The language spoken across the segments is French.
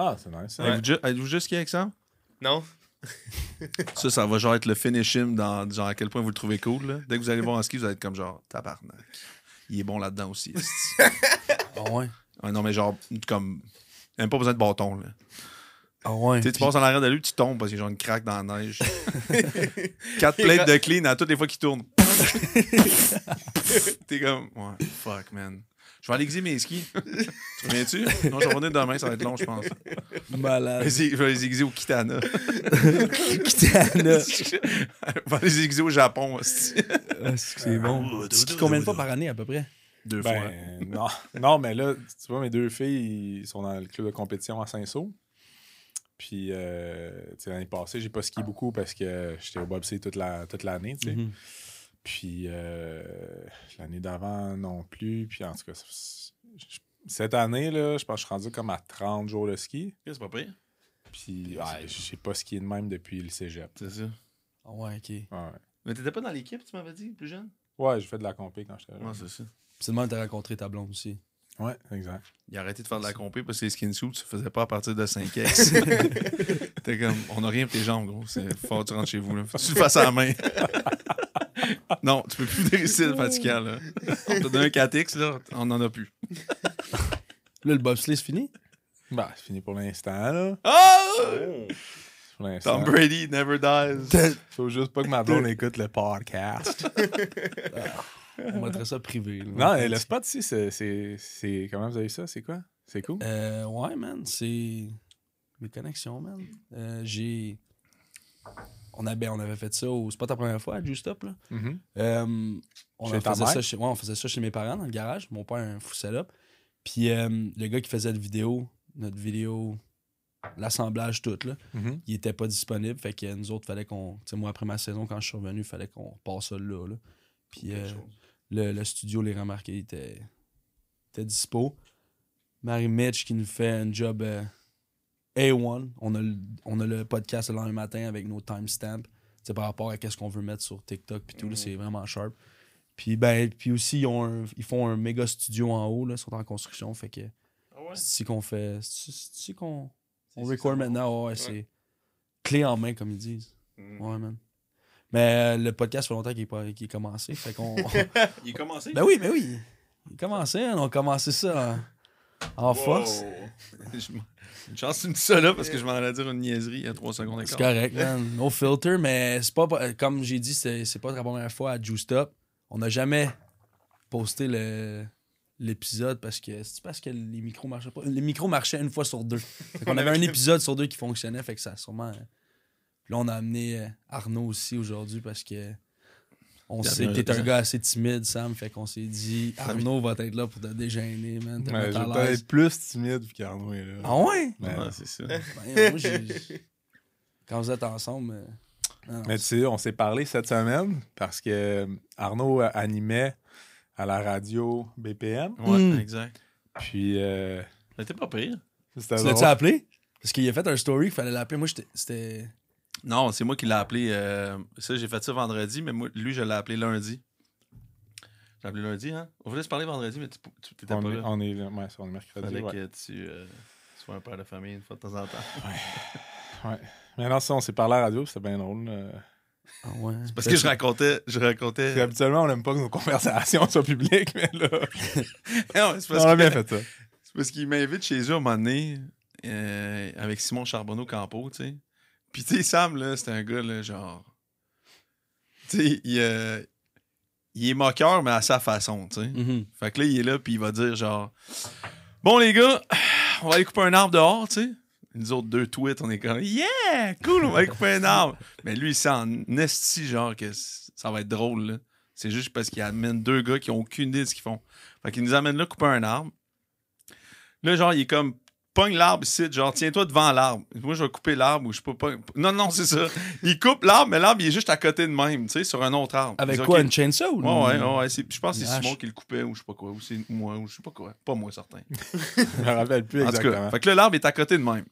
Ah, c'est nice. ju- Avez-vous juste skié avec ça? Non? Ça, ça va genre être le finish him dans genre à quel point vous le trouvez cool. Là. Dès que vous allez voir en ski, vous allez être comme genre tabarnak. Il est bon là-dedans aussi. Ah ouais. Non, mais genre, comme. Même pas besoin de bâton. Là. Ah ouais. Tu sais, tu passes en arrière de lui, tu tombes parce qu'il y a genre une craque dans la neige. Quatre plates de clean à toutes les fois qu'il tourne. T'es comme, ouais, fuck, man. Je vais aller aiguiser mes skis. tu reviens-tu? Non, je vais revenir demain, ça va être long, je pense. Malade. Je vais les aiguiser au Kitana. Kitana. je vais les aiguiser au Japon. esti. Ah, c'est que c'est bon. Tu skis combien de fois par année à peu près? Deux fois. Ben, non. non, mais là, tu vois, mes deux filles, ils sont dans le club de compétition à Saint-Saul. Puis, euh, tu sais, l'année passée, j'ai pas skié beaucoup parce que j'étais au bobsleigh toute la- toute tu sais. Puis, euh, l'année d'avant, non plus. Puis, en tout cas, cette année, là, je pense que je suis rendu comme à 30 jours de ski. C'est pas pire. Puis, ouais, j'ai pas skié de même depuis le cégep. C'est ça. Ah ouais, ok. Ouais, Mais t'étais pas dans l'équipe, tu m'avais dit, plus jeune? ouais j'ai fait de la compé quand j'étais Ouais, jeune. c'est ça. C'est le moment que t'as rencontré ta blonde aussi. Ouais, exact. Il a arrêté de faire de la compé parce que les skin suits se faisaient pas à partir de 5X. T'es comme, on a rien pour tes jambes, gros. C'est fort, tu rentres chez vous, là. Faut que tu le fasses à la main. non, tu peux plus dérisser le fatigant, là. On t'a donné un 4X, là, on en a plus. Là, le bobsleigh, c'est fini? Bah, c'est fini pour l'instant, là. Oh! Pour l'instant. Tom Brady never dies. Faut juste pas que ma blonde écoute le podcast. On mettrait ça privé. là. non, et le spot ici, c'est- c'est. c'est- Comment vous avez ça? C'est quoi? C'est cool? Euh, ouais, man, c'est mes connexions, man. Euh, j'ai. On, a, ben, on avait fait ça au. C'est pas ta première fois à Juice Up, là. Mhm. Euh, on, faisait ça chez, ouais, on faisait ça chez mes parents dans le garage. Mon père un fou setup. Puis euh, le gars qui faisait la vidéo, notre vidéo, l'assemblage tout, là, Mhm. il était pas disponible. Fait que nous autres, fallait qu'on. Tu sais, moi, après ma saison, quand je suis revenu, il fallait qu'on passe ça là. là. Puis euh, le, le studio, les remarqués, il était, était dispo. Marie Mitch qui nous fait un job A1. On a, le, on a le podcast le lendemain matin avec nos timestamps. C'est par rapport à ce qu'on veut mettre sur TikTok puis tout, là, c'est vraiment sharp. Puis ben puis aussi ils, ont un- ils font un méga studio en haut là, ils sont en construction fait que c'est ici qu'on fait ici qu'on on record maintenant ouais, c'est clé en main comme ils disent. Ouais man. Mais euh, le podcast fait longtemps qu'il est, est commencé fait qu'on Il est commencé? Ben oui, ben oui. Il a commencé, hein, on a commencé ça en, en force. Une chance tu me dis ça là parce que je m'en allais dire une niaiserie il y a 3 secondes C'est correct, man. No filter, mais c'est pas, comme j'ai dit, c'est pas la première fois à Juiced Up. On n'a jamais posté le l'épisode parce que c'est parce que les micros marchaient pas. Les micros marchaient une fois sur deux. Qu'on avait un épisode sur deux qui fonctionnait, fait que ça a sûrement. Là, on a amené euh, Arnaud aussi aujourd'hui parce que on que t'es un gars assez timide, Sam. Fait qu'on s'est dit Arnaud va être là pour te dégêner, man. Ouais, je vais être plus timide vu qu'Arnaud est là. Ah ouais? Ouais, c'est ça. Ben, moi, j'ai- Quand vous êtes ensemble. euh, mais tu sais, on s'est parlé cette semaine parce que Arnaud animait à la radio BPM. Ouais, Mm. exact. Puis, euh, Mais t'es pas pire. c'était Tu l'as-tu appelé? Parce qu'il a fait un story qu'il fallait l'appeler. Moi, j'étais- c'était. Non, c'est moi qui l'ai appelé. euh, ça, j'ai fait ça vendredi, mais moi, lui, je l'ai appelé lundi. J'ai appelé lundi, hein? On voulait se parler vendredi, mais tu tu- t'étais On pas est, là. on est, ouais, c'est- on est mercredi. Fallait ouais. que tu euh, sois un père de famille une fois de temps en temps. Ouais. Mais non, ça, on s'est parlé à la radio, c'était bien drôle. euh. Ah ouais. Parce que je racontais. Je racontais. qu'habituellement, on n'aime pas que nos conversations soient publiques, mais là, Non, c'est parce on a que- bien fait ça. C'est parce qu'il m'invite chez eux à un moment donné euh, avec Simon Charbonneau-Campo, tu sais. Puis, tu sais, Sam, là, c'est un gars, là, genre. Tu sais, il, euh, il est moqueur, mais à sa façon, tu sais. Mhm. Fait que là, il est là, puis il va dire, genre. Bon, les gars, on va aller couper un arbre dehors, tu sais. Nous autres deux tweets, on est comme, yeah, cool, on va aller couper un arbre. mais lui, il sent en esti, genre, que ça va être drôle, là. C'est juste parce qu'il amène deux gars qui ont aucune idée de ce qu'ils font. Fait qu'il nous amène là couper un arbre. Là, genre, il est comme, pogne l'arbre ici, genre, tiens-toi devant l'arbre. Moi, je vais couper l'arbre ou je peux pas. Non, non, c'est ça. Il coupe l'arbre, mais l'arbre, il est juste à côté de même, tu sais, sur un autre arbre. Avec quoi, une chainsaw? ou Ouais, ouais, ouais, c'est- Je pense que c'est Simon qui le coupait ou je sais pas quoi. Ou c'est moi ou je sais pas quoi. Pas moi, certain. Je me rappelle plus En tout exactement. cas, fait que là, l'arbre est à côté de même.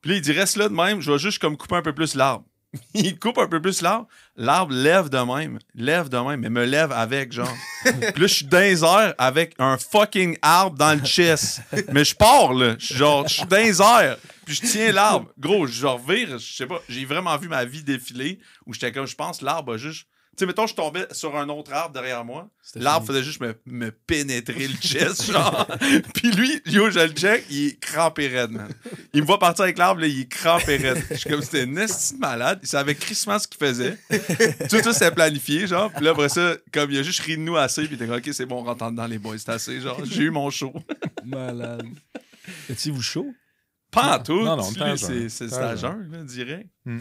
Puis là, il dit, reste là de même, je vais juste comme couper un peu plus l'arbre. il coupe un peu plus l'arbre. L'arbre lève de même. Lève de même, mais me lève avec, genre. Puis là, je suis dans les airs avec un fucking arbre dans le chest. Mais je pars, là. Je suis genre, je suis dans les airs. Puis je tiens l'arbre. Gros, je revire, je sais pas. J'ai vraiment vu ma vie défiler où j'étais comme, je pense, l'arbre a juste. Tu sais, mettons, je tombais sur un autre arbre derrière moi. L'arbre faisait juste me, me pénétrer le chest, genre. Puis lui, yo, je le check, il est crampé raide, man. Il me voit partir avec l'arbre, là, il est crampé raide. Je suis comme, c'était un esti de malade. Il savait crissement ce qu'il faisait. Tout ça, c'était planifié, genre. Puis là, après ça, comme il a juste ri de nous assez, puis il était comme, OK, c'est bon, on rentre dans les boys, c'est assez, genre. J'ai eu mon show. Malade. Étiez-vous chaud? Pas en tout. Non, non, c'est à jeun. direct. Hmm.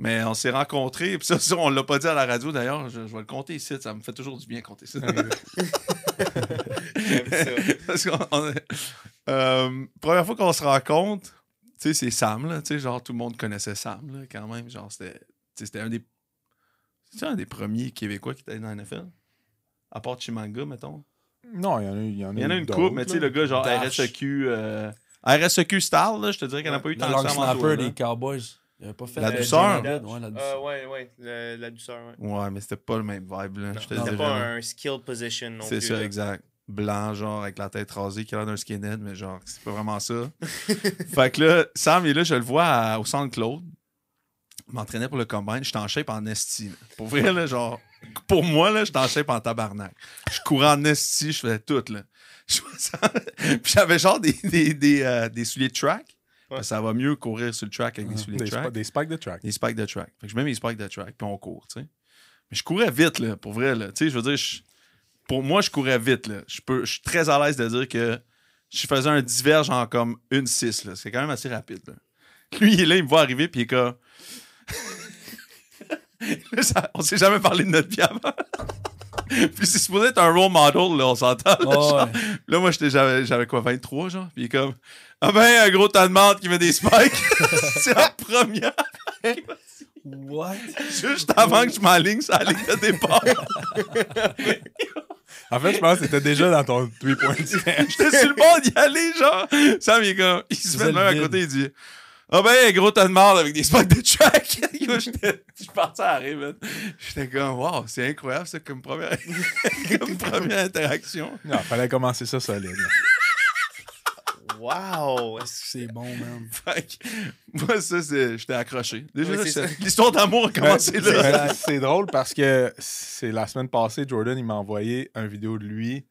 Mais on s'est rencontrés, puis ça, ça, on l'a pas dit à la radio d'ailleurs. Je, je vais le compter ici, ça me fait toujours du bien compter ça. Ça. Parce qu'on- on est- euh, première fois qu'on se rencontre, tu sais, c'est Sam, là. Tu sais, genre, tout le monde connaissait Sam, là, quand même. Genre, c'était un des. Un des premiers Québécois qui était dans la NFL. À part Chimanga, mettons. Non, il y en a, il y en a, Il y en a eu une coupe, mais tu sais, le gars, genre Dash. RSEQ. euh, RSEQ style, là, je te dirais qu'il n'y en a pas eu Le tant que ça. des. Cowboys. Il avait pas fait La euh, douceur. Ouais, la douceur. Ah, ouais, ouais. La, la douceur, ouais. Ouais, mais c'était pas le même vibe, là. je te C'était pas un skill position non C'est plus. ça, là. exact. Blanc, genre, avec la tête rasée, qui a l'air d'un skinhead, mais genre, c'est pas vraiment ça. fait que là, Sam est là, je le vois à- au centre Claude. Il m'entraînait pour le combine. J'étais en shape en esti. Pour vrai, là, genre, pour moi, là, j'étais en shape en tabarnak. Je courais en esti, je faisais tout, là. Puis j'avais genre des, des, des, euh, des souliers de track. Ça va mieux courir sur le track avec des souliers Des, de track. des spikes de track. Des spikes de track. Fait que je mets mes spikes de track, puis on court, tu sais. Mais je courais vite, là, pour vrai, là. Tu sais, je veux dire, je- pour moi, je courais vite, là. Je, peux, je suis très à l'aise de dire que je faisais un diverge en comme une 6, là. C'est quand même assez rapide, là. Lui, il est là, il me voit arriver, puis il est comme... Là, ça- on s'est jamais parlé de notre vie avant. puis c'est supposé être un role model, là, on s'entend. là, Oh, genre. ouais. Là, moi, j'étais- j'avais, j'avais quoi, 23, genre? Puis il est comme, ah ben, un gros tas de menthe qui met des spikes. c'est la première. What? Juste avant que je m'aligne sur la ligne de départ. En fait, je pense que c'était déjà dans ton 3 points. J'étais sur le bord d'y aller, genre. Sam, il est comme, il se met le même à côté, il dit, ah ben, un gros tas de menthe avec des spikes de track. Je suis parti à rire, man. J'étais comme, wow, c'est incroyable, ça, comme première, comme première interaction. Non, fallait commencer ça solide. Wow! C'est bon, man. Fait que, moi, ça, c'est, j'étais accroché. Déjà, Oui, l'histoire d'amour a commencé là. C'est drôle parce que c'est la semaine passée, Jordan, il m'a envoyé une vidéo de lui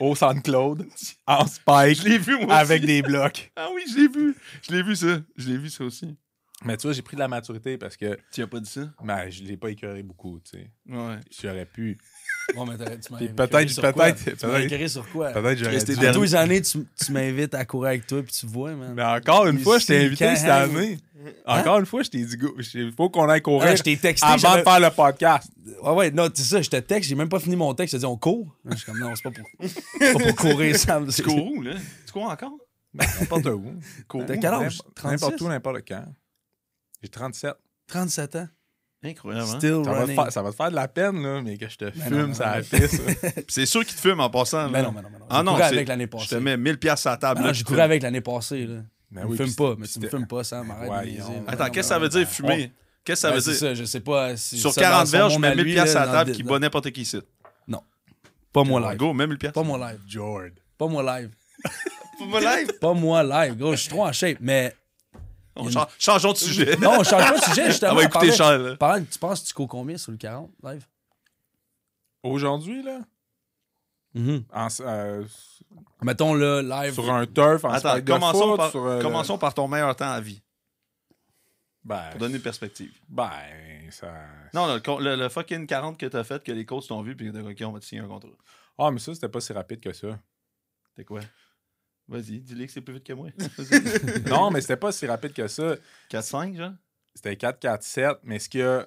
au Claude en spike Je l'ai vu, moi avec aussi. des blocs. Ah oui, je l'ai vu. Je l'ai vu, ça. Je l'ai vu, ça aussi. Mais tu vois, j'ai pris de la maturité parce que Tu as pas dit ça? ben, je l'ai pas écœuré beaucoup, tu sais. Ouais. J'aurais pu. Bon, mais tu m'as peut-être- peut-être- Tu m'as écœuré sur quoi? Peut-être j'aurais dû. dernier. Tous les années, tu, tu m'invites à courir avec toi puis tu vois, man. Mais encore une fois, je t'ai invité cette année. Encore une fois, je t'ai dit, go- il faut qu'on aille courir Ah, je t'ai texté. avant de faire le podcast. Ouais, ouais, non, c'est ça, je te texte, j'ai même pas fini mon texte, je te dis on court. Je suis comme non, c'est pas pour, c'est pas pour courir, Sam. Tu cours où, là? Tu cours encore? N'importe où. Cours T'as où? quel âge? N'importe- 36? N'importe où, n'importe quand. J'ai 37. 37 ans? Incroyable, hein? Still Ça va, te faire, ça va te faire de la peine, là, mais que je te Ben fume, non, non, ça non. pisse. Puis c'est sûr qu'il te fume en passant. Mais là. non, mais non, mais non. Ah non, avec l'année Je te passée. mets 1000 pièces à la table. Ah, là, couru fumes. avec l'année passée, là. Ben me oui, fume pas, mais tu me fumes pas, Sam, arrête de Voyons. niaiser, man. Attends, Non, qu'est-ce que ça non, veut dire non. fumer? Qu'est-ce que ça Ben, veut dire? ça, je sais pas. si Sur ça, dans 40 son verges, je mets à 1000 lui, pièces là, à la table qui bat n'importe qui ici. Pas moi live. Go, mets 1000 pièces. Pas moi live. Jord. Pas moi live. Pour mon live! Pas moi live, gros. Je suis trop en shape, mais. On change- Changeons de sujet. Non, on change pas de sujet, justement. On va écouter parlant- tu penses que tu cours combien sur le 40 live? Aujourd'hui, là, Mhm. en- euh, Mettons le live. sur un turf, en Attends, commençons, foot, par, sur, euh, commençons par ton meilleur temps à vie, Ben, pour donner une perspective. ben, ça... Non, le, le- le fucking 40 que t'as fait, que les coachs t'ont vu, puis t'as dit, OK, on va te signer un contrat. Ah, mais ça, c'était pas si rapide que ça. T'es quoi? Vas-y, dis-le que c'est plus vite que moi. non, mais c'était pas si rapide que ça. 4-5, genre? C'était 4-4-7, mais ce qui a...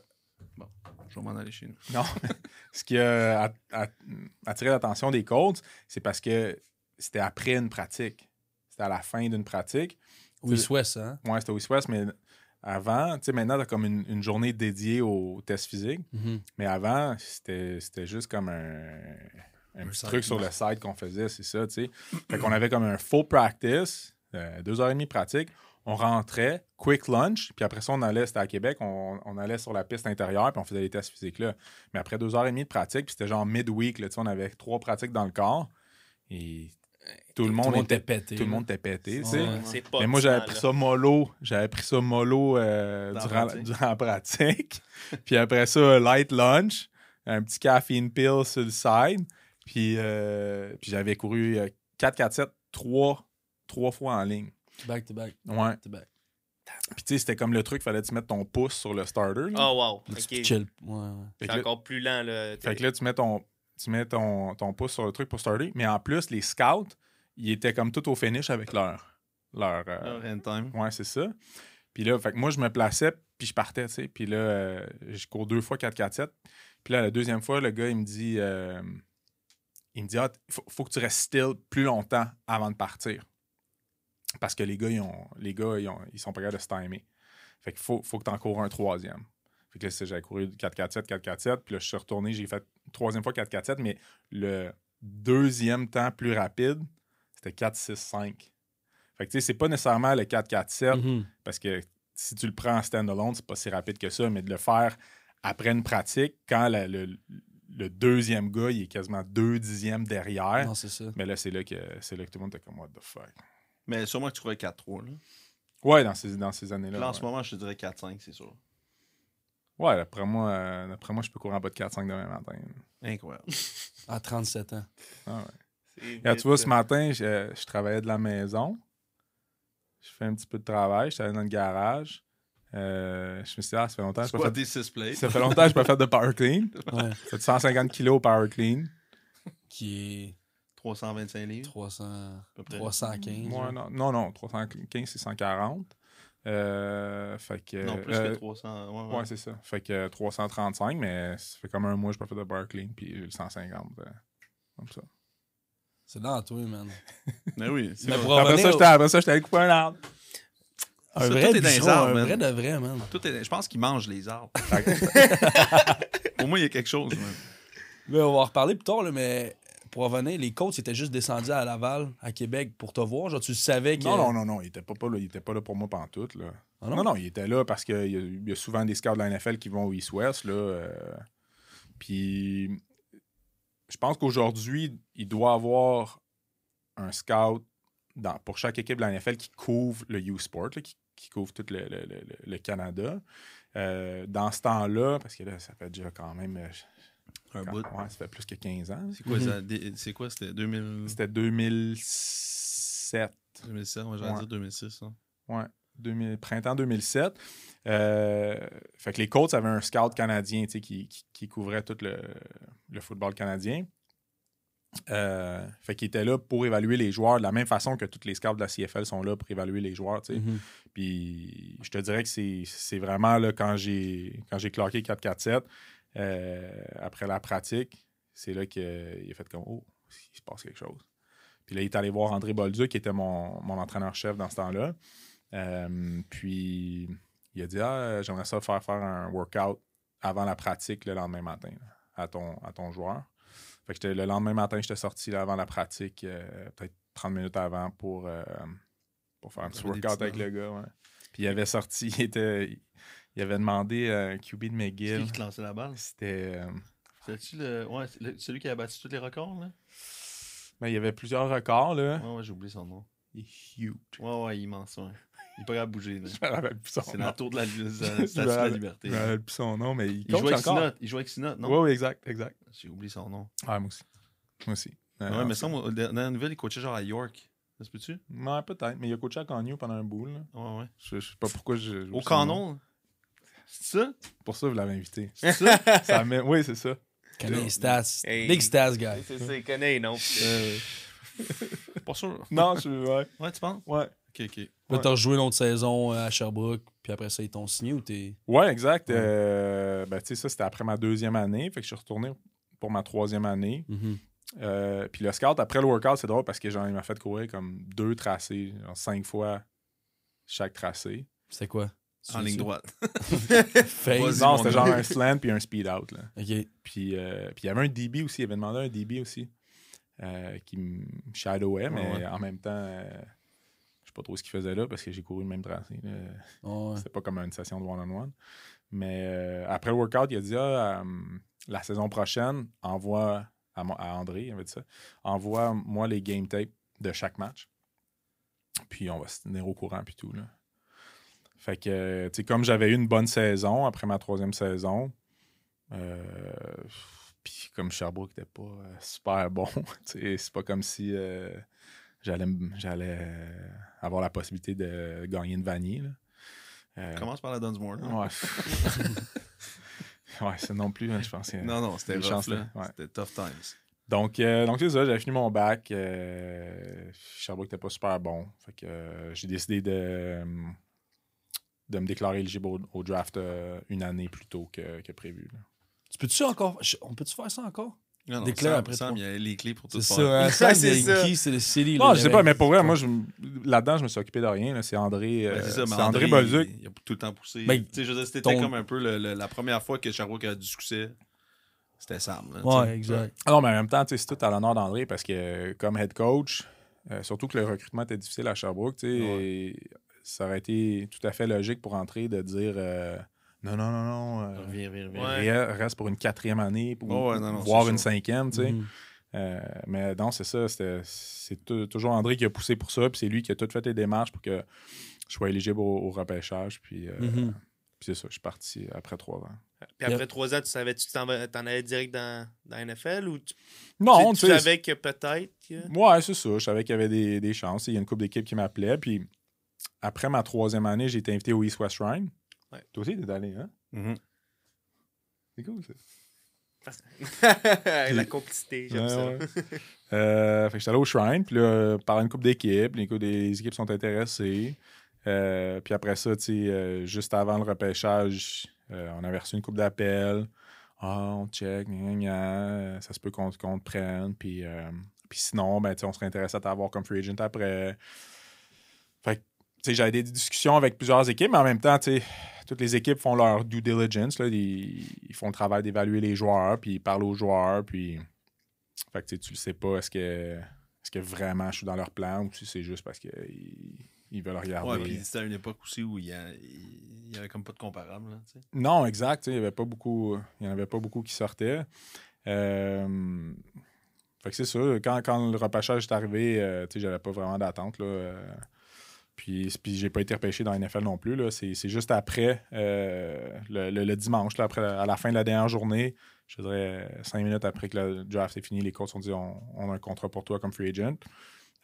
Je vais m'en aller chez nous. Non. ce qui a at- at- attiré l'attention des coachs, c'est parce que c'était après une pratique. C'était à la fin d'une pratique. Oui, West, hein? Ouais, c'était West, mais avant, tu sais, maintenant, t'as comme une, une journée dédiée au test physique. Mhm. Mais avant, c'était c'était juste comme un, un petit truc sur le site qu'on faisait, c'est ça, tu sais. Fait qu'on avait comme un full practice, euh, deux heures et demie pratique. on rentrait, quick lunch, puis après ça, on allait, c'était à Québec, on, on allait sur la piste intérieure, puis on faisait les tests physiques là. Mais après deux heures et demie de pratique, puis c'était genre midweek, là, tu sais, on avait trois pratiques dans le corps, et tout le monde, était, pété. tout le monde était pété, tu sais. Ouais. Mais moi, j'avais pris ça mollo. J'avais pris ça mollo euh, la durant, pratique. durant la pratique. puis après ça, light lunch, un petit caffeine pill sur le side. Puis, euh, puis j'avais couru euh, 4-4-7 trois, trois fois en ligne. Back to back. Ouais. to back. Puis tu sais, c'était comme le truc, fallait que tu mettes ton pouce sur le starter. là. Oh, wow. Puis Ok. tu chill. Ouais, ouais. C'est encore plus lent, là. Fait que là, tu mets ton, tu mets ton, ton pouce sur le truc pour starter. Mais en plus, les scouts, ils étaient comme tout au finish avec leur. leur euh, Leur end time. Ouais, c'est ça. Puis là, fait que moi, je me plaçais, puis je partais, tu sais. Puis là, euh, je cours deux fois 4-4-7. Puis là, la deuxième fois, le gars, il me dit, euh, il me dit, ah, faut, faut que tu restes still plus longtemps avant de partir. Parce que les gars, ils, ont, les gars, ils, ont- ils sont pas capables de se timer. Fait qu'il faut, faut que tu en cours un troisième. Fait que là, j'avais couru 4-4-7, 4-4-7. Puis là, je suis retourné, j'ai fait une troisième fois 4-4-7, mais le deuxième temps plus rapide, c'était 4-6-5. Fait que tu sais, c'est pas nécessairement le 4-4-7 Mhm. parce que si tu le prends en stand-alone, c'est pas si rapide que ça, mais de le faire après une pratique, quand la- le, le deuxième gars, il est quasiment deux dixièmes derrière, Non, c'est ça. mais là, c'est là, que, c'est là que tout le monde était comme « what the fuck? Mais sûrement que tu courais 4-3. Là. ». Ouais, dans ces, dans ces années-là. Là, en ouais. ce moment, je te dirais 4-5, c'est sûr. Ouais, d'après moi, euh, d'après moi, je peux courir en bas de 4-5 demain matin. Incroyable. À 37 ans. Ah ouais. Tu vois, ce matin, je, je travaillais de la maison. Je fais un petit peu de travail. J'étais allé dans le garage. Euh, je me suis dit, ah, ça fait longtemps que je pas quoi fait... des 6 plates? Ça fait longtemps que je pas fait de power clean. Ouais. Ça fait 150 kilos power clean. Qui est 325 livres? 300, peu près. 315. Ouais, non, non, non, 315, c'est 140. Euh, fait que. Non, plus euh, que 300. Ouais, ouais. Ouais, c'est ça. Fait que 335, mais ça fait comme un mois que je pas fait de bar clean, puis j'ai le 150. euh, comme ça. C'est dans toi, man. Mais oui. c'est Mais pour Après ça, au- après ça, j'étais allé couper un arbre. Un Ça, vrai tout est dans les bûcheron, arbres, un man. vrai de vrai, man. Tout est- Je pense qu'il mange les arbres. Au moins, il y a quelque chose. man. Mais on va en reparler plus tard, là, mais pour revenir, les coachs étaient juste descendus à Laval, à Québec, pour te voir. Genre, tu savais que. Non, non, non, non, il était pas, pas là, il était pas là pour moi pantoute, là. Ah non? non, il était là parce qu'il y, y a souvent des scouts de la NFL qui vont au East-West, là. euh, puis, je pense qu'aujourd'hui, il doit avoir un scout dans- pour chaque équipe de la NFL qui couvre le U-Sport, là, qui, qui couvre tout le, le- le- le Canada. Euh, dans ce temps-là, parce que là, ça fait déjà quand même... euh, Un quand- bout. ouais, ça fait plus que 15 ans. C'est quoi, ça? Des- C'est quoi? C'était 2000... C'était 2007. 2007, moi j'allais Ouais. dire 2006. hein. Ouais, 2000 printemps 2007. Euh, fait que les Colts avaient un scout canadien tu sais, qui, qui, qui couvrait tout le, le football canadien. Euh, fait qu'il était là pour évaluer les joueurs de la même façon que tous les scouts de la CFL sont là pour évaluer les joueurs. Mhm. Puis je te dirais que c'est c'est vraiment là, quand j'ai quand j'ai cloqué 4-4-7, euh, après la pratique, c'est là qu'il a fait comme Oh, il se passe quelque chose. Puis là, il est allé voir André Bolduc, qui était mon, mon entraîneur-chef dans ce temps-là. Euh, puis il a dit Ah, j'aimerais ça faire faire un workout avant la pratique le lendemain matin là, à, ton, à ton joueur. Fait que le lendemain matin, j'étais sorti là, avant la pratique, euh, peut-être 30 minutes avant pour, euh, pour faire un petit workout avec le gars. ouais. Puis il avait sorti, il, était, il avait demandé à un QB de C'est McGill. qui qui te lançait la balle? C'était. euh, C'était-tu le... Ouais, c'est le- celui qui a battu tous les records, là? ben, il y avait plusieurs records, là. Ouais, ouais, j'ai oublié son nom. Il est huge. Ouais, ouais, immense, ouais. Il est pas capable de bouger, là. Je me rappelle plus son C'est nom. la tour de la, statue de la liberté. Je me rappelle plus son nom, mais il, jouait avec encore. Sinot. Il jouait avec Sinot, non? Oui, oui, exact, exact. J'ai oublié son nom. Ouais, moi aussi. Moi aussi. Euh, ouais, mais ça, moi, dans la nouvelle, il coachait genre à York. Ça se peut-tu? Ouais, peut-être. Mais il a coaché à Canyon pendant un bout. Là. Ouais, ouais. Je, je sais pas pourquoi je. Au canon? C'est ça? Pour ça, vous l'avez invité. C'est ça? Ça met- Oui, c'est ça. Stats. Hey. Big stats, guy. C'est ça, il connaît, non? pas sûr. Non, je. Ouais. Ouais, tu penses? Ouais. Ok, ok. Là, Ouais. t'as rejoué une autre saison euh, à Sherbrooke, puis après ça, ils t'ont signé ou t'es. Ouais, exact. Ouais. Euh, ben, tu sais, ça, c'était après ma deuxième année. Fait que je suis retourné pour ma troisième année. Mhm. Euh, puis le scout, après le workout, c'est drôle parce que genre, il m'a fait courir comme deux tracés, genre cinq fois chaque tracé. C'était quoi? En ligne droite. Non, c'était genre un slant puis un speed out. Là. Ok. Puis, euh, puis il y avait un DB aussi. Il avait demandé un DB aussi euh, qui me shadowait, mais Ouais, ouais. en même temps, euh, pas trop ce qu'il faisait là parce que j'ai couru le même tracé. Ouais. C'était pas comme une session de one-on-one. Mais euh, après le workout, il a dit ah, euh, la saison prochaine, envoie à, André, il avait dit ça, envoie-moi les game tapes de chaque match. Puis on va se tenir au courant, puis tout. Là. Fait que, tu sais, comme j'avais eu une bonne saison après ma troisième saison, euh, puis comme Sherbrooke n'était pas super bon, c'est pas comme si euh, j'allais j'allais euh, avoir la possibilité de gagner une vanille. là. Euh, Commence par la Dunsmore. là. Ouais. ouais, c'est non plus, hein, je pense. que- Non, non, c'était Une rough, ouais. C'était tough times. Donc, euh, donc c'est ça, j'avais fini mon bac. Euh, Sherbrooke n'était pas super bon. Fait que euh, j'ai décidé de, de me déclarer éligible au, au draft euh, une année plus tôt que, que prévu. là. Tu peux-tu encore. On peut-tu faire ça encore? Non, Sam, après Sam, il y a les clés pour tout ça, hein? Ouais, c'est ça. qui? C'est le City. Non, je sais pas, mais pour vrai, moi, je là-dedans, je me suis occupé de rien. C'est André, euh, Ben, c'est mais c'est André, il- Bolduc. Il, a tout le temps poussé. Ben, tu sais, je c'était ton- comme un peu le- le- la première fois que Sherbrooke a du succès. C'était Sam. là, Ouais, exact. Ah non, mais en même temps, c'est tout à l'honneur d'André parce que euh, comme head coach, euh, surtout que le recrutement était difficile à Sherbrooke, tu sais, ça aurait été tout à fait logique pour entrer de dire euh, non, non, non, non, euh, Reviens, reviens, reviens. Ouais. reste pour une quatrième année, pour Ouais, ouais, non, non, voire c'est une sûr. cinquième, tu sais. Mhm. Euh, mais non, c'est ça, c'était- c'est tou- toujours André qui a poussé pour ça, puis c'est lui qui a tout fait les démarches pour que je sois éligible au, au repêchage, puis, euh, Mhm. puis c'est ça, je suis parti après trois ans. Puis après trois ans, tu savais, tu t'en allais direct dans, dans la NFL ou tu, Non, tu, savais que peut-être. que- Ouais, c'est ça. Je savais qu'il y avait des, des chances. Il y a une couple d'équipes qui m'appelaient. Puis après ma troisième année, j'ai été invité au East West Shrine. Ouais. Toi aussi, t'es allé, hein? Mhm. C'est cool, ça. la complicité, j'aime Ouais, ça. ouais. Euh, fait que j'étais allé au Shrine. Puis là, par une couple d'équipes. Les, les équipes sont intéressées. Euh, puis après ça, tu sais, euh, juste avant le repêchage, euh, on avait reçu une coupe d'appels. Ah, on check, gna, gna, gna. ça se peut qu'on qu'on te prenne. Puis, euh, puis sinon, ben, tu sais, on serait intéressé à t'avoir comme free agent après. Fait que, tu sais, j'avais des discussions avec plusieurs équipes, mais en même temps, tu sais, toutes les équipes font leur due diligence. Là, ils, ils font le travail d'évaluer les joueurs, puis ils parlent aux joueurs, puis. Fait que tu le sais pas, est-ce que, est-ce que vraiment je suis dans leur plan ou si c'est juste parce qu'ils ils veulent regarder. Ouais, puis c'était à une époque aussi où il y, a- il y avait comme pas de comparable. Là. Non, exact. Il n'y avait pas beaucoup. Il y en avait pas beaucoup qui sortaient. Euh, Fait que c'est ça. Quand, quand le repêchage est arrivé, euh, j'avais pas vraiment d'attente. Là, euh, Puis, puis j'ai pas été repêché dans la NFL non plus. C'est, juste après, euh, le, le- le dimanche, là, après, à la fin de la dernière journée, je dirais cinq minutes après que le draft est fini, les coachs ont dit on, on a un contrat pour toi comme free agent.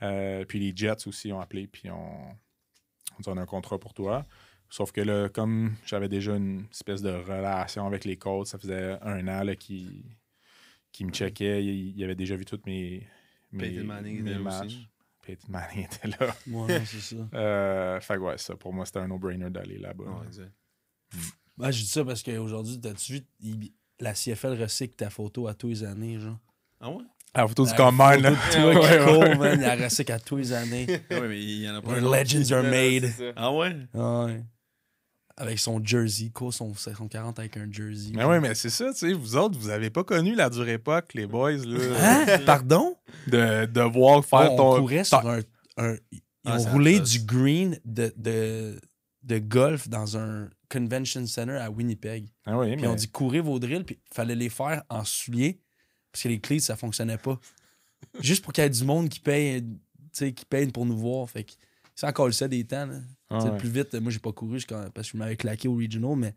Euh, puis les Jets aussi ont appelé, puis on, on dit on a un contrat pour toi. Sauf que là, comme j'avais déjà une espèce de relation avec les coachs, ça faisait un an là, qui, me checkait. Il, il avait déjà vu toutes mes, mes, matchs. aussi. Peyton Manning était là. Ouais, c'est ça. Euh, fait que ouais, ça, pour moi, c'était un no-brainer d'aller là-bas. Ouais, exact. Ben, je dis ça parce qu'aujourd'hui, t'as-tu vu, il- la CFL recycle ta photo à tous les années, genre? Ah ouais? La photo du combine, là. Toi Ouais, qui ouais. court, man, il la recycle à tous les années. Ah ouais, mais il y en a pas. Where legends are made. c'est ça. Ah ouais? Avec son jersey, quoi, son, son 40 avec un jersey. Mais oui, mais c'est ça, tu sais, vous autres, vous avez pas connu la dure époque, les boys, là, Hein? Pardon? de devoir faire on ton... courait sur un. un- ils Ah, ont ça roulé du green de, de, de golf dans un convention center à Winnipeg. Ah oui, Puis mais... on dit courir vos drills, puis il fallait les faire en souliers parce que les clés, ça fonctionnait pas. Juste pour qu'il y ait du monde qui paye, tu sais, qui paye pour nous voir. Fait que c'est encore ça des temps. Là. Ah ouais. Plus vite, moi j'ai pas couru parce que je m'avais claqué au regional, mais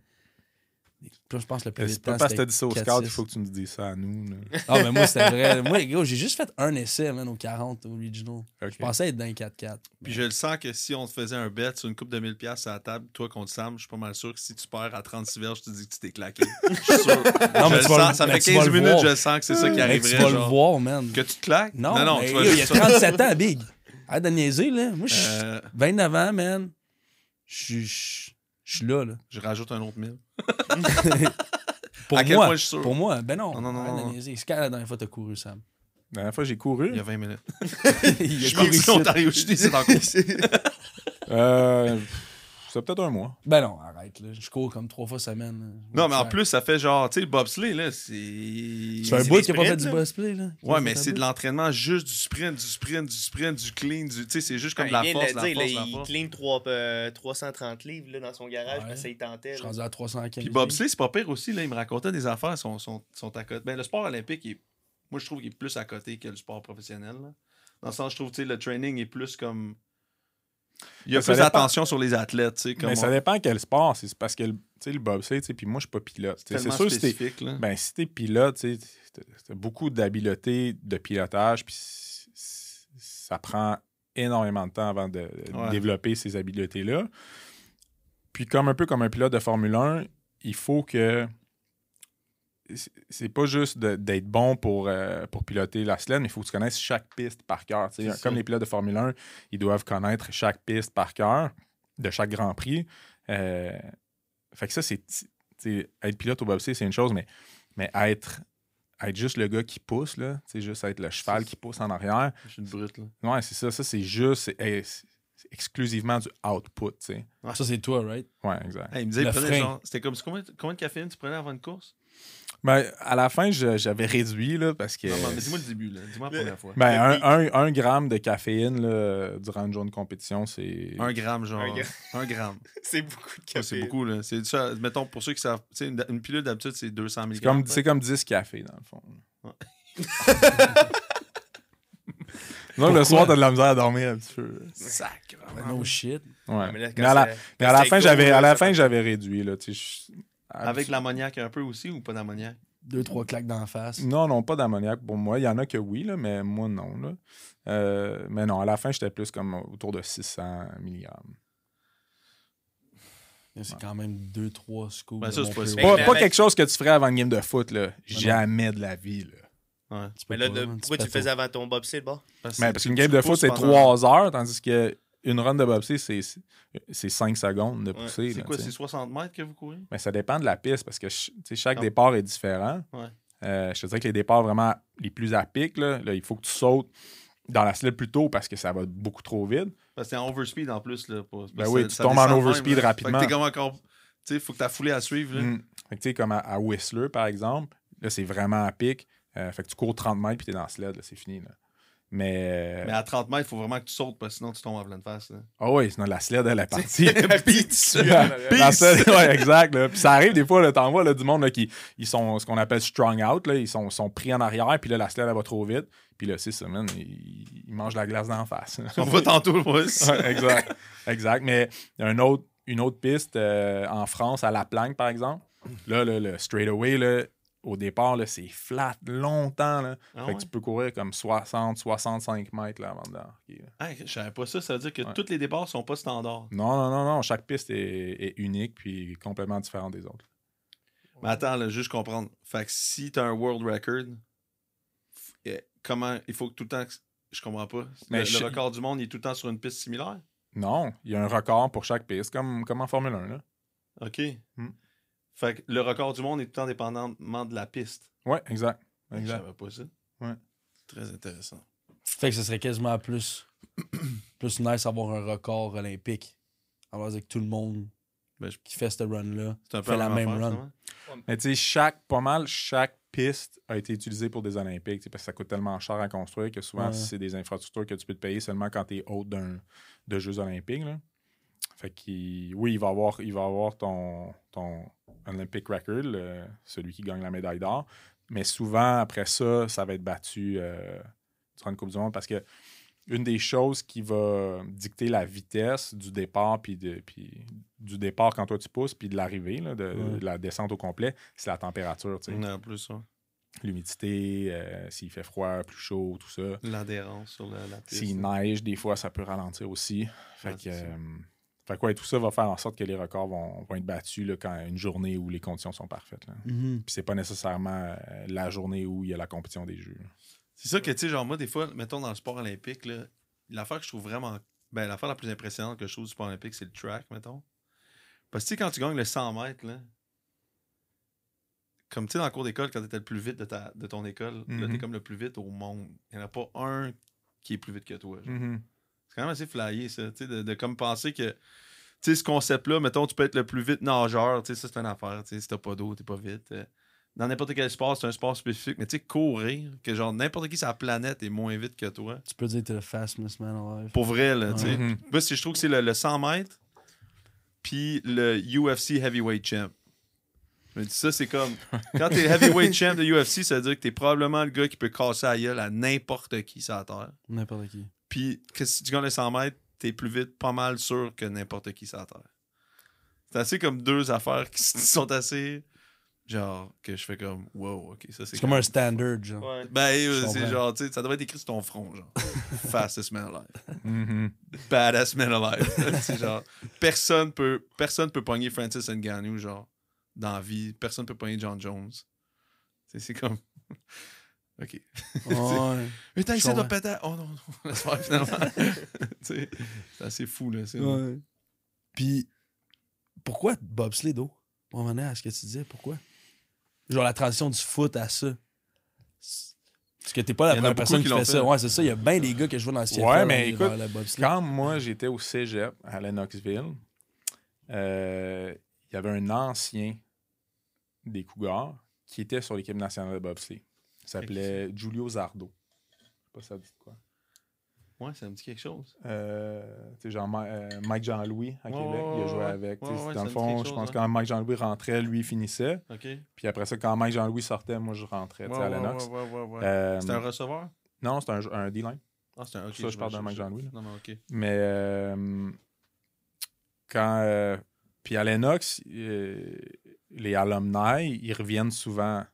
je pense que le plus vite. C'est pas parce que t'as dit ça au 4-6. scout, il faut que tu me dises ça à nous. là? Ah, mais moi, c'était vrai. Moi, gars, j'ai juste fait un essai, man, au 40 au regional. Je pensais être dans les 4-4. Puis je le sens que si on te faisait un bet sur une coupe de 1000$ piastres à la table, toi contre Sam, je suis pas mal sûr que si tu perds à 36 verges, tu te dis que tu t'es claqué. Je suis sûr. Non, Je mais le tu vas sens, le- ça mais fait tu vas 15 le minutes, voir. je sens que c'est ça qui arriverait. tu vas le voir, man. Que tu te claques? Non, non, non mais tu vas gars, il y a juste- 37 ans, Big. Arrête de niaiser, là. Moi, je suis Euh, 29 ans, man. Je suis- je je suis là, là. je rajoute un autre 1000. Pour À quel moi, point je suis sûr? pour moi, ben non. Non, non, non, non. C'est quand la dernière fois que t'as couru, Sam? La dernière fois, j'ai couru. Il y a 20 minutes. Il Je a suis parti ici. d'Ontario, je suis coin. Euh, c'est peut-être un mois. Ben non, arrête, là. Je cours comme trois fois semaine. là. Non, mais en Ça- plus, ça fait genre, tu sais, le bobsleigh, là, c'est. C'est un bout qui a pas fait du ça. bobsleigh, là. Ouais, mais Ça c'est de l'entraînement juste du sprint, du sprint, du sprint, du clean, du. Tu sais, c'est juste comme la il vient de force, la force, la il force. clean trois, euh, 330 livres là, dans son garage, Ouais. puis ça, il tentait. Je suis rendu à 315. Puis bobsleigh, c'est pas pire aussi, là. Il me racontait des affaires, sont, sont, sont à côté. Ben, le sport olympique, il est- moi, je trouve qu'il est plus à côté que le sport professionnel, là. Dans le sens, je trouve, tu sais, le training est plus comme. Il y a Mais plus d'attention sur les athlètes, tu sais. Comme Mais ça dépend quel sport. C'est parce que le- tu sais, le bobsleigh, puis moi, je suis pas pilote. C'est sûr, si t'es ben, si t'es pilote, tu t'as beaucoup d'habileté de pilotage, puis ça prend énormément de temps avant de, de Ouais. développer ces habiletés-là. Puis comme un peu comme un pilote de Formule 1, il faut que c'est- pas juste d'être bon pour, euh, pour piloter la sled, mais il faut que tu connaisses chaque piste par cœur. tu sais. C'est Comme ça. les pilotes de Formule 1, ils doivent connaître chaque piste par cœur de chaque Grand Prix. Euh, fait que ça, c'est. tu sais, Être pilote au bobsleigh, c'est une chose, mais, mais être, être juste le gars qui pousse, là, tu sais, juste être le cheval qui pousse en arrière, Je suis une brute, là. ouais, c'est ça. Ça, c'est juste. Exclusivement du output, tu sais. Ça, c'est toi, right? Ouais, exact. Hey, il me disait, prenait genre. C'était comme. Combien, combien de caféine tu prenais avant une course? Ben, à la fin, j'avais réduit, là, parce que. Non, non, mais dis-moi le début, là. Dis-moi la première fois. Ben, un, pic. un- un gramme de caféine là, durant une journée de compétition, c'est. Un gramme, genre. Un Un, gramme. C'est beaucoup de Ouais, café. c'est beaucoup, là. C'est ça. Mettons, pour ceux qui savent. Une, une pilule d'habitude, c'est 200 mg. C'est comme, c'est comme 10 cafés, dans le fond. Non, le soir, t'as de la misère à dormir un petit peu. Sac. No shit. Ouais. Mais là, à la, mais à fin, j'avais, à là, la ça fin, fait- j'avais réduit. Là, tu sais, je- Avec l'ammoniac un peu aussi ou pas d'ammoniac? Deux, trois claques d'en face. Non, non, pas d'ammoniac pour moi. Il y en a que oui, là, mais moi, non. Là. Euh, mais non, à la fin, j'étais plus comme autour de 600 mg. C'est quand même deux, trois scoops. Ben, de ça, c'est mon pas- avec- quelque chose que tu ferais avant une game de foot. Là. Jamais de la vie. Là. Ouais. Mais là, pas, le- man, pourquoi tu le faisais avant ton bobsleigh, bon? Mais parce qu'une game de foot, c'est 3 heures, tandis qu'une run de bobsleigh, c'est, c'est 5 secondes de Ouais. pousser. C'est quoi, c'est 60 mètres que vous courez? Mais ça dépend de la piste parce que chaque Ah. départ est différent. Ouais. Euh, je te dirais que les départs vraiment les plus à pic, là, là, il faut que tu sautes dans la sled plus tôt parce que ça va beaucoup trop vite. Parce que t'es en overspeed en plus. Là, pour- Ben oui, tu tombes en même, overspeed là. rapidement. Fait que t'es comme encore. Tu faut que ta foulée à suivre. Mm. Fait que, tu sais, comme à, à Whistler, par exemple, là, c'est vraiment à pic. Euh, fait que tu cours 30 mètres puis t'es dans la sled, là, c'est fini. Là. Mais. Mais à 30 mètres, il faut vraiment que tu sautes parce que sinon tu tombes en pleine face. Ah oui, sinon la sled, elle est partie. La sled, ouais, exact. là. Puis ça arrive des fois, t'en vois là, du monde là, qui ils sont ce qu'on appelle strung out. Là, ils sont, sont pris en arrière, puis là, la sled, elle va trop vite. Puis là, c'est ça, man, ils, ils mangent la glace d'en face. On voit tantôt, ouais. Ouais, exact. exact. Mais un autre, une autre piste euh, en France, à La Planque, par exemple. Là, là, le straightaway, là, au départ, c'est flat longtemps. Là. Ah fait ouais? que tu peux courir comme 60, 65 mètres là, avant d'embarquer. là. Ah, je savais pas ça. Ça veut dire que Ouais. tous les départs sont pas standards. Non, non, non, non. Chaque piste est, est unique puis complètement différente des autres. Mais attends, là, juste comprendre. Fait que si t'as un world record, eh, comment. Il faut que tout le temps. Je comprends pas. Mais le, je- le record du monde, il est tout le temps sur une piste similaire? Non, il y a un record pour chaque piste, comme, comme en Formule 1. Là. OK. Hmm. Fait que le record du monde est tout le temps dépendamment de la piste. Ouais, exact. Je exact. savais pas ça. Ouais. Très intéressant. Fait que ce serait quasiment plus, plus nice d'avoir un record olympique. Dire que tout le monde Ben, je- qui fait ce run-là C'est un peu fait la même affaire, run. Mais tu sais, chaque, pas mal, chaque piste a été utilisée pour des Olympiques, parce que ça coûte tellement cher à construire que souvent, Ouais. c'est des infrastructures que tu peux te payer seulement quand tu es hôte d'un de Jeux Olympiques. Là. Fait qu'il, oui, il va avoir, il va avoir ton, ton Olympic record, le- celui qui gagne la médaille d'or. Mais souvent, après ça, ça va être battu euh, durant une Coupe du Monde parce que une des choses qui va dicter la vitesse du départ, puis, de, puis du départ quand toi tu pousses, puis de l'arrivée, là, de, de la descente au complet, c'est la température. tu sais. Non, plus ça. L'humidité, euh, s'il fait froid, plus chaud, tout ça. L'adhérence sur la, la piste. S'il neige, des fois, ça peut ralentir aussi. Fait que, euh, fait que, ouais, tout ça va faire en sorte que les records vont, vont être battus là, quand une journée où les conditions sont parfaites. Là. Mhm. Puis c'est pas nécessairement euh, la journée où il y a la compétition des jeux. C'est ça que, tu sais, genre, moi, des fois, mettons dans le sport olympique, là, l'affaire que je trouve vraiment. Ben, l'affaire la plus impressionnante que je trouve du sport olympique, c'est le track, mettons. Parce que, tu sais, quand tu gagnes le 100 mètres, là, comme, tu sais, dans le cours d'école, quand t'étais le plus vite de, ta, de ton école, là, Mhm. t'es comme le plus vite au monde. Il n'y en a pas un qui est plus vite que toi. genre. Mhm. C'est quand même assez flyé, ça, tu sais, de, de comme penser que. tu sais, ce concept-là, mettons, tu peux être le plus vite nageur, tu sais, ça, c'est une affaire. Tu sais, si t'as pas d'eau, t'es pas vite. Euh, Dans n'importe quel sport, c'est un sport spécifique. Mais tu sais, courir, que genre n'importe qui sur la planète est moins vite que toi. Tu peux dire que t'es le fastest man alive. Pour vrai, là, tu sais. Moi, je trouve que c'est le, le 100 mètres, puis le UFC Heavyweight Champ. Je me dis ça, c'est comme. Quand t'es Heavyweight Champ de UFC, ça veut dire que t'es probablement le gars qui peut casser la gueule à n'importe qui sur la terre. N'importe qui. Puis que si tu gagnes les 100 mètres, t'es plus vite, pas mal sûr que n'importe qui sur la terre. C'est assez comme deux affaires qui sont assez. Genre, que je fais comme, wow, ok, ça c'est. C'est comme un standard, genre. Ouais. Ben, c'est genre, tu sais, ça devrait être écrit sur ton front, genre. Fastest man alive. Mhm. Badass man alive. c'est genre, personne peut, personne peut pogner Francis Ngannou, genre, dans la vie. Personne peut pogner John Jones. C'est comme. Ok. Mais t'as essayé de péter. Oh non, non, laisse faire finalement. C'est assez fou, là. Ouais. Puis, pourquoi bobsleigh d'eau? On revenait à ce que tu disais, pourquoi? Genre la transition du foot à ça. Parce que t'es pas la en première personne qui qui, fait, ça. Ouais, c'est ça. Il y a bien des gars que je vois dans le CFL. Ouais, mais écoute. Quand moi, j'étais au cégep à Lennoxville, euh, il y avait un ancien des Cougars qui était sur l'équipe nationale de bobsleigh. Il s'appelait Giulio Zardo. Je sais pas si ça dit quoi. Ouais, ça me dit quelque chose. Euh, genre euh, Mike Jean-Louis à Ouais, Québec, il a joué ouais. avec. dans le fond, je pense que quand Mike Jean-Louis rentrait, lui il finissait. Puis après ça, quand Mike Jean-Louis sortait, moi je rentrais à Lennox. Euh, C'était un receveur? Non, c'était un, un D-line. Ah, c'était un. Ça, je parle d'un Mike Jean-Louis. Non, non, ok. Mais euh, quand. puis à Lennox, les alumni, ils reviennent souvent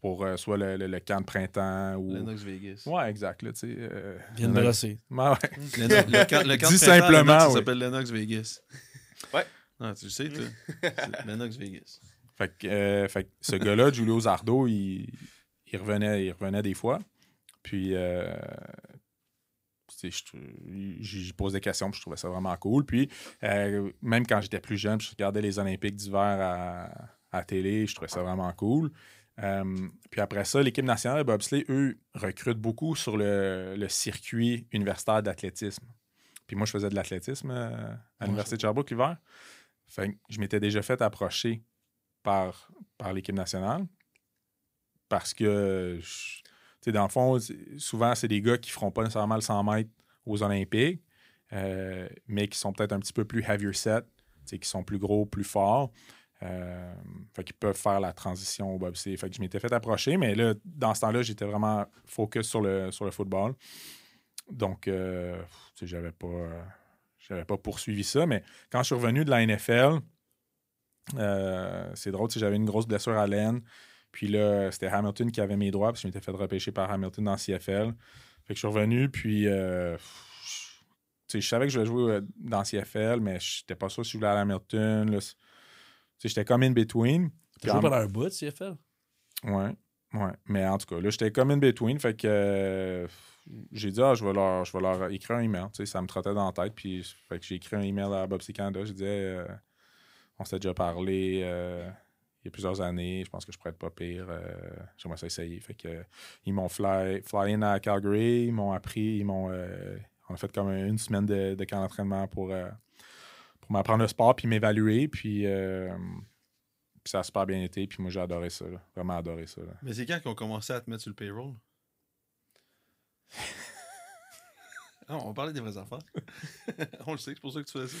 pour euh, soit le, le- le camp de printemps ou. Lennox Vegas. Ouais, exact. Là, tu sais, euh, Viens de Lennox- brosser. Ouais, ouais. Lennox- le camp, le camp Dis de printemps simplement, Lennox, Ça oui. s'appelle Lennox Vegas. Ouais. Ah, tu le sais, toi. Lennox Vegas. Fait que, euh, fait que ce gars-là, Giulio Zardo, il, il revenait, il revenait des fois. Puis, euh, j'y pose des questions, puis je trouvais ça vraiment cool. Puis, euh, même quand j'étais plus jeune, puis je regardais les Olympiques d'hiver à, à la télé, je trouvais ça vraiment cool. Euh, puis après ça, l'équipe nationale de bobsleigh, eux, recrutent beaucoup sur le, le circuit universitaire d'athlétisme. Puis moi, je faisais de l'athlétisme euh, à l'Université de Sherbrooke l'hiver. Fait que je m'étais déjà fait approcher par, par l'équipe nationale parce que, tu sais, dans le fond, souvent, c'est des gars qui feront pas nécessairement le 100 mètres aux Olympiques, euh, mais qui sont peut-être un petit peu plus heavier set, tu sais, qui sont plus gros, plus forts. Euh, fait qu'ils peuvent faire la transition au bobsleigh. Fait que je m'étais fait approcher, mais là, dans ce temps-là, j'étais vraiment focus sur le, sur le football. Donc, euh, j'avais pas, euh, j'avais pas poursuivi ça. Mais quand je suis revenu de la NFL, euh, c'est drôle, j'avais une grosse blessure à l'aine. Puis là, c'était Hamilton qui avait mes droits, parce je m'étais fait repêcher par Hamilton dans CFL. Fait que je suis revenu, puis je savais que je voulais jouer dans CFL, mais je n'étais pas sûr si je voulais aller à Hamilton. Tu sais, j'étais comme in between. T'as joué pendant un bout, CFL? Ouais, ouais. Mais en tout cas, là, j'étais comme in between. Fait que euh, j'ai dit, ah, je vais, leur, je vais leur écrire un email. Tu sais, ça me trottait dans la tête. Puis, fait que j'ai écrit un email à Bob. Canada. Je disais, euh, on s'était déjà parlé euh, il y a plusieurs années. Je pense que je pourrais être pas pire. J'aimerais ça essayer. Fait que, ils m'ont fly, fly in à Calgary. Ils m'ont appris. Ils m'ont. on a fait comme une semaine de, de camp d'entraînement pour, pour m'apprendre le sport puis m'évaluer. Puis. euh, puis ça a super bien été, puis moi j'ai adoré ça, là. vraiment adoré ça. là. Mais c'est quand qu'ils ont commencé à te mettre sur le payroll? Ah, on parlait des vraies affaires. on le sait, c'est pour ça que tu faisais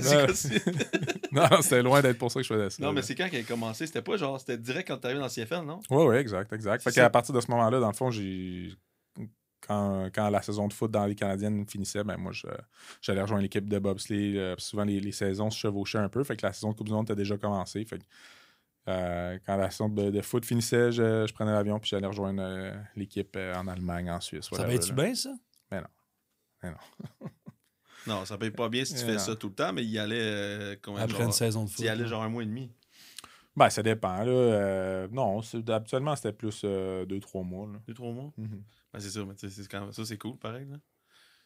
ça. Non. non, non, c'était loin d'être pour ça que je faisais ça. Non, mais c'est quand qu'elle a commencé? C'était pas genre, c'était direct quand t'arrivais dans le CFL, non? Ouais, ouais, exact, exact. Fait qu'à partir de ce moment-là, dans le fond, j'ai. Quand, quand la saison de foot dans les Canadiennes finissait, ben moi, j'allais rejoindre l'équipe de bobsleigh. euh, souvent, les, les saisons se chevauchaient un peu. Fait que la saison de Coupe du Monde était déjà commencée. Fait que, euh, quand la saison de, de foot finissait, je, je prenais l'avion puis j'allais rejoindre euh, l'équipe euh, en Allemagne, en Suisse. Ça là. bien, ça? Non, ça paye pas bien si tu Eh fais non. ça tout le temps, mais il y allait euh, combien Après genre, une saison de foot. Il y allait genre un mois et demi. Ben, ça dépend. Là. Euh, non, habituellement, c'était plus euh, deux, trois mois. là. Deux, trois mois? Mhm. Ben, c'est ça, mais tu sais, c'est quand même- ça, c'est cool, pareil. Là.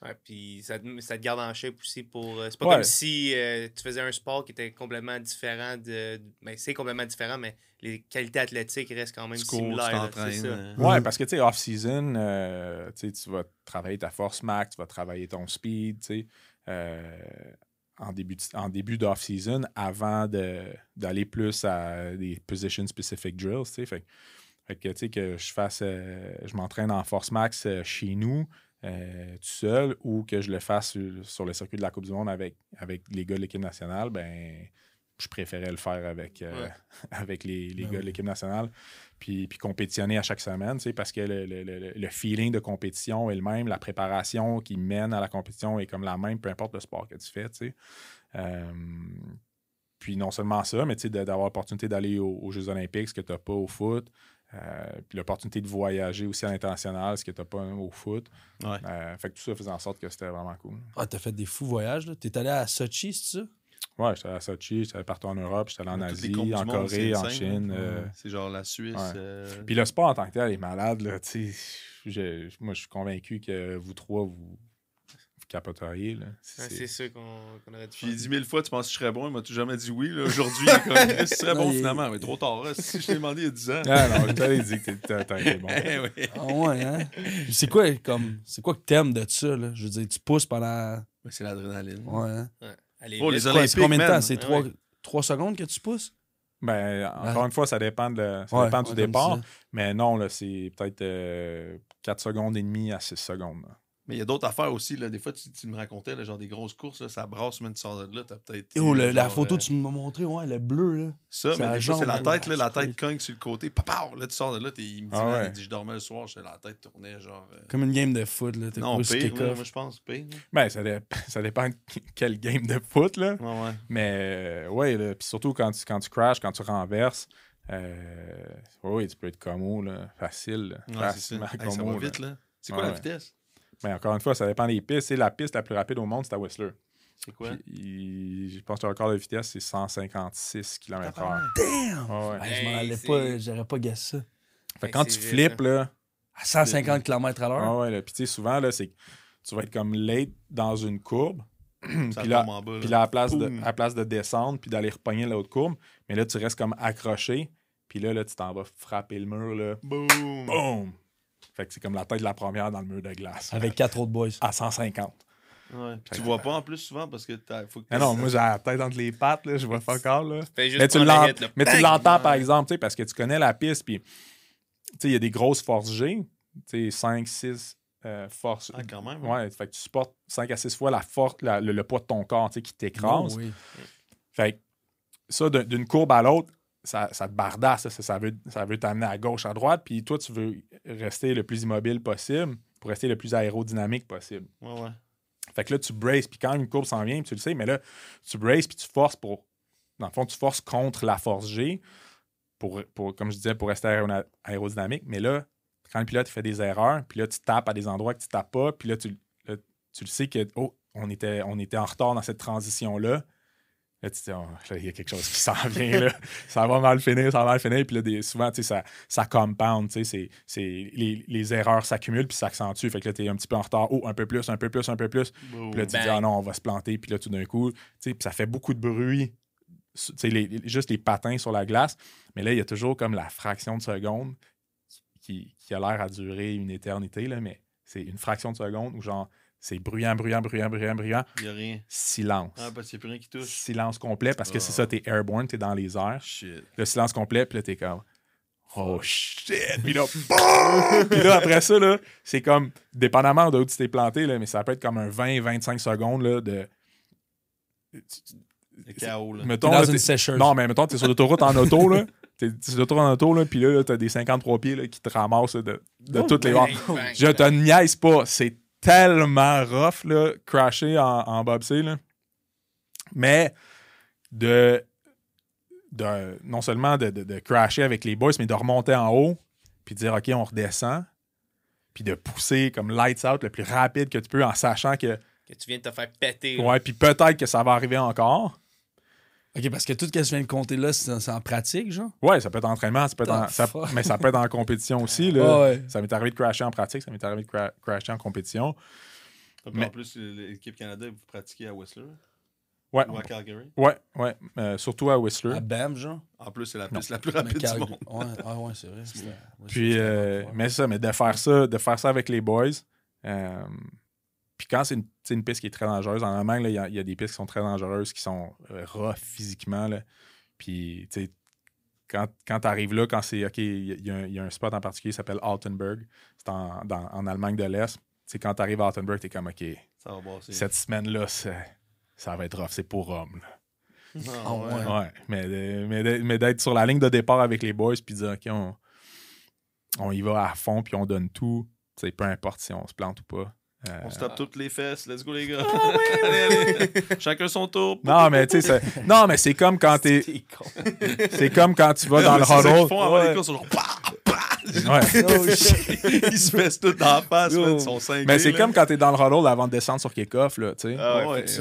Ouais, puis ça, te- ça te garde en shape aussi pour. euh, c'est pas Ouais. comme si euh, tu faisais un sport qui était complètement différent de. Ben, c'est complètement différent, mais les qualités athlétiques restent quand même Tu cours, tu similaires. là, ça. euh, Ouais, parce que tu sais, off-season, euh, tu vas travailler ta force max, tu vas travailler ton speed, tu sais. Euh, en début, de- en début d'off-season avant de- d'aller plus à des position-specific drills. tu sais. Fait, que- fait que, tu sais, que je fasse, euh, je m'entraîne en force max euh, chez nous, euh, tout seul, ou que je le fasse sur, sur le circuit de la Coupe du Monde avec, avec les gars de l'équipe nationale, ben je préférais le faire avec, euh, Ouais. avec les, les Ben gars oui. de l'équipe nationale, puis, puis compétitionner à chaque semaine, tu sais, parce que le, le- le- le feeling de compétition est le même, la préparation qui mène à la compétition est comme la même, peu importe le sport que tu fais, tu sais. Euh, puis non seulement ça, mais tu sais, d'avoir l'opportunité d'aller aux, aux Jeux olympiques, ce que tu n'as pas au foot, euh, puis l'opportunité de voyager aussi à l'international, ce que tu n'as pas au foot. Ouais. Euh, fait que tout ça faisait en sorte que c'était vraiment cool. Ah, t'as fait des fous voyages, là. T'es allé à Sochi, c'est ça? Ouais, j'étais à Sochi, j'étais partout en Europe, j'étais allé en Asie, en Corée, en Chine. là. euh, C'est genre la Suisse. Ouais. euh, Puis le sport en tant que tel est malade, là, tu sais. Je- Moi, je suis convaincu que vous trois, vous capoteriez, là. C'est- C'est sûr qu'on qu'on aurait dû Puis il a faire. dit mille fois, tu penses que je serais bon, il m'a jamais dit oui. là. Aujourd'hui, comme, tu serais Non, bon il- finalement. Mais trop tard, là. si je t'ai demandé il y a 10 ans. Ah non, je t'avais dit que t'étais- t'as t'as été bon. Eh oui. Ah ouais, hein? C'est quoi, comme, c'est quoi que t'aimes de ça, là? Je veux dire, tu pousses pendant... Mais C'est l'adrénaline. Ouais, hein? Ouais. Allez, Oh, les Olympiques, combien de temps? C'est Ah 3, ouais. secondes que tu pousses? Ben, encore une fois, ça dépend, de, ça Ouais, dépend du départ. Mais non, là, c'est peut-être 4 secondes et demie à 6 secondes. là. Mais il y a d'autres affaires aussi. Là. Des fois, tu, tu me racontais, là, genre des grosses courses, là, ça brasse, même tu sors de là, t'as peut-être. Oh, le- la photo euh, tu m'as montré, ouais, le bleu, là. Ça, c'est mais c'est la tête, là, la tête cogne sur le côté. Papa, là, tu sors de là, t'es- il me dit, Ah ouais. il dit, je dormais le soir, j'étais la tête tournait, genre. euh, Comme une game de foot, là. T'es Non, pire, moi, je pense, pire. Ben, ça, dé- ça dépend de quel game de foot, là. Ouais, ouais. Mais euh, ouais, puis surtout quand tu, quand tu crashes, quand tu renverses, oui, tu peux être commo, là, facile. là. Ouais, c'est facilement ça. Hey, ça commo, va là. vite, là. C'est quoi la vitesse? Mais encore une fois, ça dépend des pistes. C'est la piste la plus rapide au monde, c'est à Whistler. C'est quoi? Puis, il- je pense que le record de vitesse, c'est 156 km/h. Damn! Ouais. Hey, je m'en allais pas, j'aurais pas guessé ça. Fait Hey, quand tu flippes, là, À 150 km à l'heure? ah ouais, là, puis tu sais, souvent, là, c'est que tu vas être comme late dans une courbe. Ça puis là, tombe en bas. Puis là, à la place, de, à la place de descendre puis d'aller repogner l'autre courbe, mais là, tu restes comme accroché. Puis là, là tu t'en vas frapper le mur, là. Boum! Boum! Fait que c'est comme la tête de la première dans le mur de glace. Avec quatre autres boys. À 150. Ouais. Puis tu vois pas en plus souvent parce que t'as. Faut que Mais non, moi, j'ai la tête entre les pattes, là. Je vois pas encore, là. Mais tu l'entends, par exemple, tu sais, parce que tu connais la piste, puis tu sais, il y a des grosses forces G, tu sais, 5, 6 euh, forces. Ah, quand même. Ouais, fait que tu supportes 5 à 6 fois la force, la- le, le poids de ton corps, tu sais, qui t'écrase. Oh, oui. Fait que ça, d'un- d'une courbe à l'autre, ça, ça te bardasse, ça, ça veut, ça veut t'amener à gauche, à droite, puis toi, tu veux rester le plus immobile possible pour rester le plus aérodynamique possible. Ouais, ouais. Fait que là, tu braces, puis quand une courbe s'en vient, tu le sais, mais là, tu braces, puis tu forces pour. Dans le fond, tu forces contre la force G, pour, pour comme je disais, pour rester aéro- aérodynamique. Mais là, quand le pilote fait des erreurs, puis là, tu tapes à des endroits que tu tapes pas, puis là, tu, là, tu le sais que, oh, on était, on était en retard dans cette transition-là. Là, tu dis, Oh, là, il y a quelque chose qui s'en vient, là. ça va mal finir, ça va mal finir. Puis là, des, souvent, ça, ça compound, c'est- les, les erreurs s'accumulent, puis s'accentuent. Fait que là, tu es un petit peu en retard. Oh, un peu plus, un peu plus, un peu plus. Puis là, tu dis, ah non, on va se planter. Puis là, tout d'un coup, tu sais, puis ça fait beaucoup de bruit. Les- les- juste les patins sur la glace. Mais là, il y a toujours comme la fraction de seconde qui, qui a l'air à durer une éternité, là, mais c'est une fraction de seconde où, genre, c'est bruyant, bruyant, bruyant, bruyant, bruyant. Il y a rien. Silence. Ah, parce qu'il n'y a plus rien qui touche. Silence complet parce que c'est Ah. ça, t'es airborne, t'es dans les airs. Shit. Le silence complet, puis là, t'es comme. Oh shit! Puis là, boum! Puis là, après ça, là, c'est comme, dépendamment de où tu t'es planté, là, mais ça peut être comme un 20-25 secondes là, de. Le chaos, là. Mettons, là, dans une sécheuse. non, mais mettons, t'es sur l'autoroute en auto, là. T'es sur l'autoroute en auto, là, puis là, là, t'as des 53 pieds là, qui te ramassent là, de, de Oh, toutes les Bang, bords. bang, Je te bang. niaise pas. C'est tellement rough, là, crasher en, en bobsleigh, là. Mais de, de non seulement de, de- de crasher avec les boys, mais de remonter en haut, puis de dire, OK, on redescend, puis de pousser comme lights out le plus rapide que tu peux en sachant que, Que tu viens de te faire péter. ouais, puis peut-être que ça va arriver encore. Ok, parce que tout ce que je viens de compter là, c'est en pratique, genre? Ouais, ça peut être entraînement, ça peut être en- ça- mais ça peut être en compétition aussi. Là. Ah ouais. Ça m'est arrivé de crasher en pratique, ça m'est arrivé de cra- crasher en compétition. Mais- En plus, l'équipe Canada, vous pratiquez à Whistler? Ouais, ou à Calgary? ouais, ouais. euh, surtout à Whistler. À BAM, genre? En plus, c'est la piste la plus Mais rapide du monde. Ouais, ah ouais, c'est vrai. Puis, euh, mais ça, mais de faire ça, de faire ça avec les boys. euh, Puis quand c'est une, c'est une piste qui est très dangereuse, en Allemagne, là, il y a- il y, a des pistes qui sont très dangereuses, qui sont euh, rough physiquement. Là. Puis, tu sais, quand, quand tu arrives là, quand c'est OK, il y, a- il y a un- il y a un spot en particulier qui s'appelle Altenburg, c'est en, dans- en Allemagne de l'Est. Tu sais, quand tu arrives à Altenburg, tu es comme OK, Ça va passer. cette semaine-là, c'est- ça va être rough, c'est pour homme. là. Ah, Ah, ouais. mais, mais, mais d'être sur la ligne de départ avec les boys puis de dire, OK, on, on y va à fond puis on donne tout, peu importe si on se plante ou pas. Euh, On se tape toutes les fesses. Let's go, les gars. Ah, allez, allez. Chacun son tour. non, mais tu sais, c'est- non, mais c'est comme quand t'es, c'est comme quand tu vas dans le huddle. font avant Ouais. les courses. ils genre! Ouais. Oh. Ils se fessent tout dans la face. Man. Ils sont cinglés. Mais c'est comme quand t'es dans le huddle avant de descendre sur kick-off, là, tu sais. Ah ouais, tu.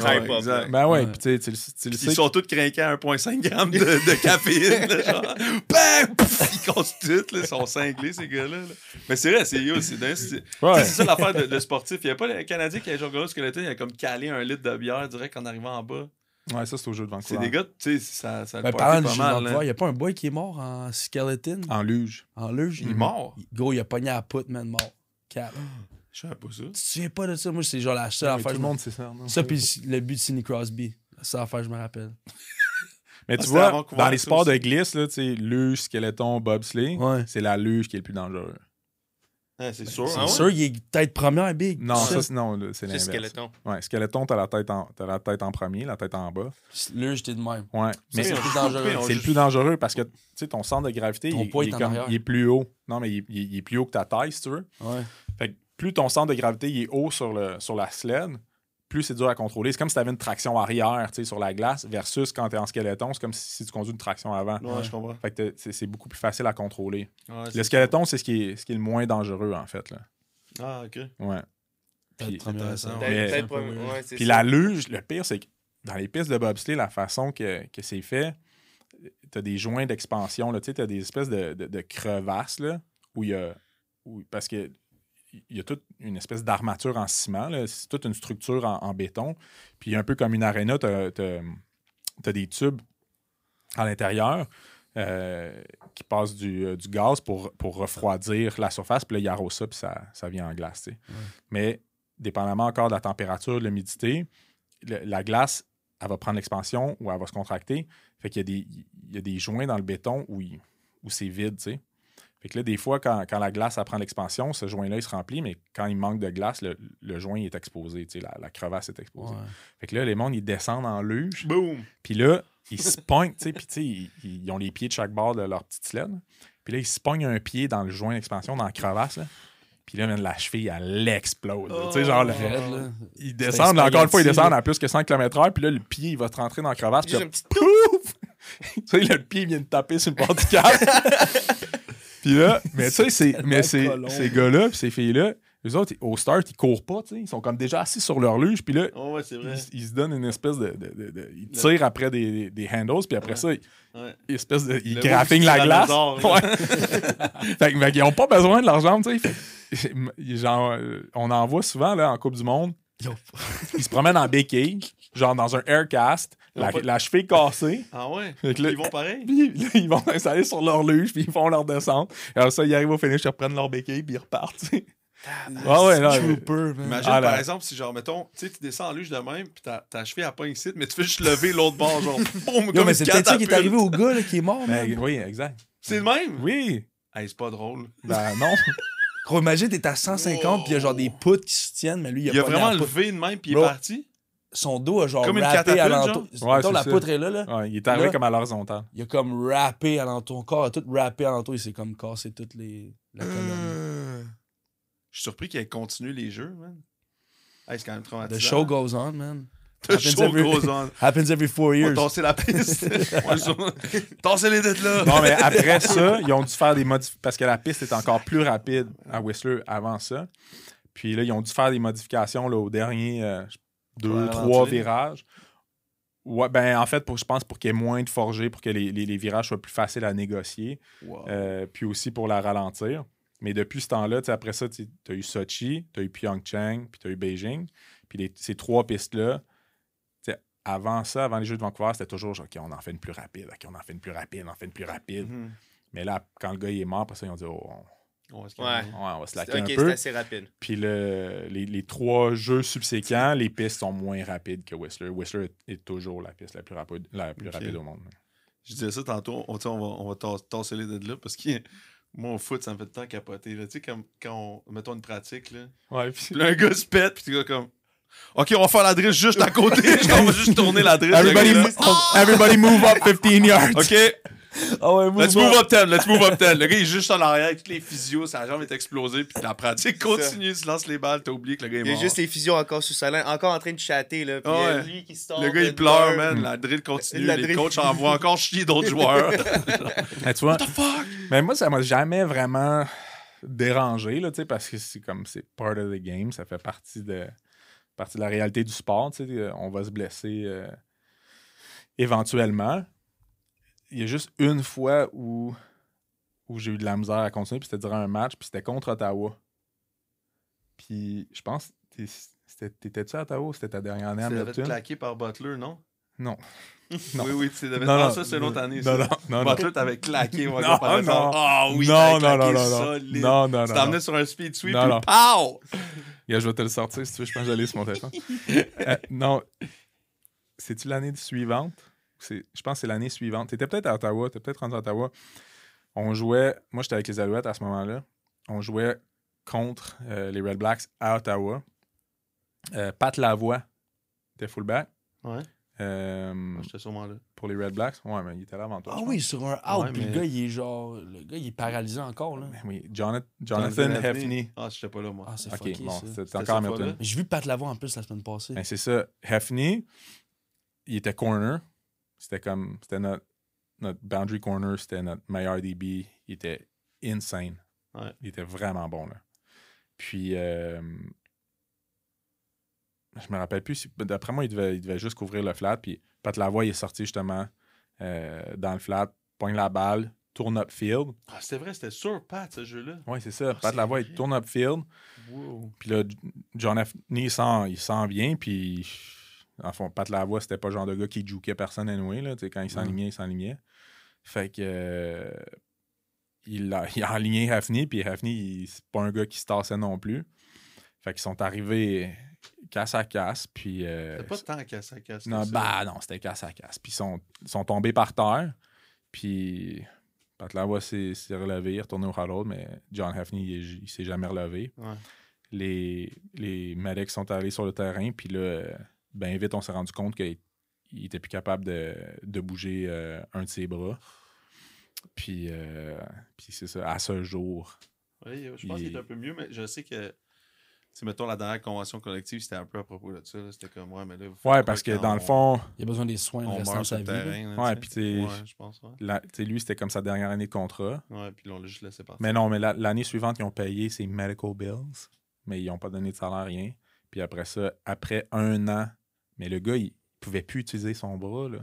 Ben ouais, tu sais. Ils sont tous craqués à 1,5 g de, de caféine. là, genre, bang! Pouf! Ils cassent tout. Là, ils sont cinglés, ces gars-là. là. Mais c'est vrai, c'est yo, c'est dingue, c'est- Ouais. C'est ça l'affaire de, de sportif. Il n'y a pas le Canadien qui a genre gros skeleton, il a comme calé un litre de bière direct en arrivant en bas. Ouais, ça, c'est au jeu de C'est Vancouver. des gars, tu sais, ça, ça Ben, parlant pas mal. Vancouver, il y a pas un boy qui est mort en skeleton, En luge. en luge? Il est mort. Gros, il a pogné à la poutre, man, mort. Cap. Je savais pas ça. Tu te souviens pas de ça? Moi, c'est genre la seule Ouais, affaire. tout je le monde, c'est ça. non? Ça, puis le but de Sidney Crosby. C'est la affaire, je me rappelle. Mais Ah, tu vois, dans les sports de glisse, là, tu sais, luge, skeleton, bobsleigh, Ouais. c'est la luge qui est le plus dangereux. C'est sûr. C'est Ah ouais? sûr, il est tête première, Big. Non, Ça, c'est- non, c'est C'est l'inverse. skeleton. Ouais, skeleton, t'as la, tête en, t'as la tête en premier, la tête en bas. Là, j'étais de même. Ouais. Mais c'est le plus dangereux. c'est le plus dangereux parce que tu sais, ton centre de gravité, Ton il, poids il est comme- il plus haut. Non, mais il, il- il est plus haut que ta taille, si tu veux. Ouais. Fait que plus ton centre de gravité il est haut sur, le, sur la sled, plus c'est dur à contrôler. C'est comme si tu avais une traction arrière tu sais, sur la glace versus quand tu es en skeleton, c'est comme si, si tu conduis une traction avant. Ouais, je comprends. Fait que t'as- c'est c'est beaucoup plus facile à contrôler. Ouais, Le skeleton, c'est ce, qui est- ce qui est le moins dangereux, en fait. Là. Ah, ok. Ouais. Puis- intéressant. Mais- ouais, Puis la luge, le pire, c'est que dans les pistes de bobsleigh, la façon que, que c'est fait, tu as des joints d'expansion, tu as des espèces de, de- de crevasses là, où il y a. où- parce que il y a toute une espèce d'armature en ciment, c'est toute une structure en, en béton. Puis un peu comme une aréna, tu as, des tubes à l'intérieur euh, qui passent du, euh, du gaz pour, pour refroidir la surface. Puis là, il arrose ça, puis ça, ça vient en glace. Mais dépendamment encore de la température, de l'humidité, la glace, elle va prendre l'expansion ou elle va se contracter. Fait qu'il y a des, il y a des joints dans le béton où, il- où c'est vide, tu sais. Fait que là, des fois, quand, quand la glace elle prend l'expansion, ce joint-là, il se remplit, mais quand il manque de glace, le, le joint il est exposé, tu sais, la, la crevasse est exposée. Ouais. Fait que là, les mondes, ils descendent en luge, Boom! puis là, ils se pognent, tu sais, puis tu sais, ils, ils ont les pieds de chaque bord de leur petite sled. Puis là, ils se pognent un pied dans le joint d'expansion, dans la crevasse, là. Puis là, man, la cheville, elle explose. Tu sais, genre, le- Raide, là. ils descendent, encore une fois, ils descendent à plus que 100 km/h, puis là, le pied, il va te rentrer dans la crevasse, puis là, pouf! tu sais, là, le pied vient de taper sur le bord du cap. puis là, mais tu sais, mais c'est- colon. ces gars-là, puis ces filles-là, eux autres, au start, ils courent pas, tu sais, ils sont comme déjà assis sur leur luge, puis là, Oh, ouais, c'est vrai. ils, ils se donnent une espèce de. de- de- de- ils tirent après des, des handles, puis après ça, ils, Ouais. ils espèce de, ils mot la glace. tyrannosaure, là. Ouais. fait, que- fait qu'ils n'ont pas besoin de leur jambe, tu sais. Genre, euh, on en voit souvent là, en Coupe du Monde. Yo. Ils se promènent en béquille, genre dans un aircast, la, pas- la cheville cassée. Ah ouais? Là- Ils vont pareil? Puis là, ils vont s'installer sur leur luge, puis ils font leur descente. Et alors ça, ils arrivent au finish, ils reprennent leur béquille, puis ils repartent. Ah ouais, là, Trooper, man. Imagine, Ah, là. par exemple, si, genre, mettons, tu sais, tu descends en luge de même, puis ta, cheville a pas ici, mais tu fais juste lever l'autre bord, genre, boum, Yo, comme mais c'est peut-être ça qui est arrivé au gars là, qui est mort, man. Ben, oui, exact. C'est le même? Oui. Hey, c'est pas drôle. Ben non. Gros, imagine, t'es à 150, puis il y a genre des poutres qui soutiennent, mais lui, il a, Il a pas vraiment levé de même, puis il est parti? Son dos a genre Comme une rappé alentour. Ouais, la ça. poutre est là, là. Ouais, il est arrivé Là- comme à l'horizontale. Il a comme rappé alentour. Son corps a tout rappé alentour. Il s'est comme cassé toutes les. La. Euh, Je suis surpris qu'il ait continué les jeux, man. Hey, c'est quand même traumatisant. The show goes on, man. The happens show every- goes on. Happens every four On va years. tasser la piste. Les dettes là. Non, mais après ça, ils ont dû faire des modifications parce que la piste est encore plus rapide à Whistler avant ça. Puis là, ils ont dû faire des modifications là, au dernier euh, deux, trois virages. Ouais, ben en fait, pour, je pense pour qu'il y ait moins de forgés, pour que les, les- les virages soient plus faciles à négocier, Wow. euh, puis aussi pour la ralentir. Mais depuis ce temps-là, tu sais, après ça, tu as eu Sochi, tu as eu Pyeongchang, puis tu as eu Beijing. Puis les- ces trois pistes-là, avant ça, avant les Jeux de Vancouver, c'était toujours genre, OK, on en fait une plus rapide, OK, on en fait une plus rapide, on en fait une plus rapide. Mhm. Mais là, quand le gars il est mort, après ça, ils ont dit, oh, on, va se Ouais. Ouais, on va se laquer Ok, un c'est peu. assez rapide. Puis le, les, les trois jeux subséquents, les pistes sont moins rapides que Whistler. Whistler est toujours la piste la plus rapide, la plus rapide au monde. Je disais ça tantôt, on, va, on va les de là parce que moi, au foot, ça me fait tant capoter. là. Tu sais, comme quand on, mettons une pratique, là, Ouais, puis là, un gars se pète, puis tu gars comme. Ok, on va faire la drill juste à côté. on va juste tourner la drill. Everybody, là, everybody move up 15 yards. Ok, Ah ouais, let's move up 10, let's move up 10. Le gars, il est juste en arrière, toutes les physios, sa jambe est explosée, puis la pratique continue, tu lances les balles, t'as oublié que le gars est Il y a mort. juste les fusions encore sous sa langue, encore en train de chatter. Là, puis Ouais. lui qui sort. Le gars, il pleure, man. La drill continue. La les drill. coachs envoient encore chier d'autres joueurs. Mais tu vois, What the fuck? mais moi, ça m'a jamais vraiment dérangé, là, tu sais, parce que c'est comme c'est part of the game, ça fait partie de, partie de la réalité du sport. tu sais, euh, On va se blesser euh, éventuellement. Il y a juste une fois où, où j'ai eu de la misère à continuer, puis c'était durant un match, puis c'était contre Ottawa. Puis je pense, t'étais-tu à Ottawa ou c'était ta dernière année à Tu Milton? claqué par Butler, non? Non. Non. Oui, oui, tu l'avais. Non, Ah, non, ça, c'est une autre année. Non, non, non, non. Butler t'avais claqué, mon Non, gars, par exemple. non. Ah oui, non, non, non, non, non. Non, non, Tu non. non. amené sur un speed sweep, Non, puis non. pow! Yeah, je vais te le sortir si tu veux. Je pense que j'allais sur mon téléphone. Euh, non. C'est-tu l'année suivante? C'est- Je pense que c'est l'année suivante. Tu étais peut-être à Ottawa. Tu peut-être rendu à Ottawa. On jouait. Moi, j'étais avec les Alouettes à ce moment-là. On jouait contre euh, les Red Blacks à Ottawa. Euh, Pat Lavoie était fullback. Ouais. Euh, Moi, J'étais sûrement là. pour les Red Blacks? Ouais, mais il était là avant toi. Ah oui, sur un out, Ouais, puis mais- le gars, il est genre. Le gars, il est paralysé encore, là. pense. Oui, Jonathan, Jonathan Hefney. Ah, j'étais pas là, moi. Ah, c'est Ok, fucké, bon, c'était encore Hamilton. Mais J'ai vu Pat Lavoie en plus la semaine passée. Ben, c'est ça. Hefney, il était corner. C'était comme. C'était notre, notre boundary corner. C'était notre meilleur DB. Il était insane. Ouais. Il était vraiment bon, là. Puis. euh, je me rappelle plus. si- D'après moi, il devait, il devait juste couvrir le flat. Puis Pat Lavoie, il est sorti justement euh, dans le flat, pogne la balle, tourne upfield. Ah, c'était vrai, c'était sûr, Pat, ce jeu-là. Oui, c'est ça. Ah, Pat Lavoie, il tourne upfield. Wow. Puis là, John F. il s'en, vient, puis en fond, Pat Lavoie, c'était pas le genre de gars qui jukait personne anyway, là, quand il s'enlignait, il s'enlignait. Fait que euh, il, a, il a enligné Hafni, puis Hafni, c'est pas un gars qui se tassait non plus. Fait qu'ils sont arrivés casse à casse, puis... euh, C'était pas tant casse à casse. non, bah non, c'était casse à casse. Puis ils sont, sont tombés par terre, puis Pat Lavoie s'est, s'est relevé, il est retourné au huddle, mais John Hafni, il, il s'est jamais relevé Ouais. les, les medics sont allés sur le terrain, puis là, ben vite, on s'est rendu compte qu'il il était plus capable de, de bouger euh, un de ses bras. Puis, euh, puis c'est ça, à ce jour. Oui, je pense Il- qu'il est un peu mieux, mais je sais que. Si, mettons, la dernière convention collective, c'était un peu à propos de ça. là. C'était comme, ouais, mais là. faut Ouais, parce que dans le fond, Il a besoin des soins On restant de meurt sur sa terrain. là, Ouais, tu puis sais. t'es- Ouais, je pense, ouais. la- tu sais, lui, c'était comme sa dernière année de contrat. Ouais, puis là, on l'a juste laissé partir. Mais non, mais la- l'année suivante, ils ont payé ses medical bills, mais ils n'ont pas donné de salaire, rien. Puis après ça, après un an, mais le gars, il pouvait plus utiliser son bras, là.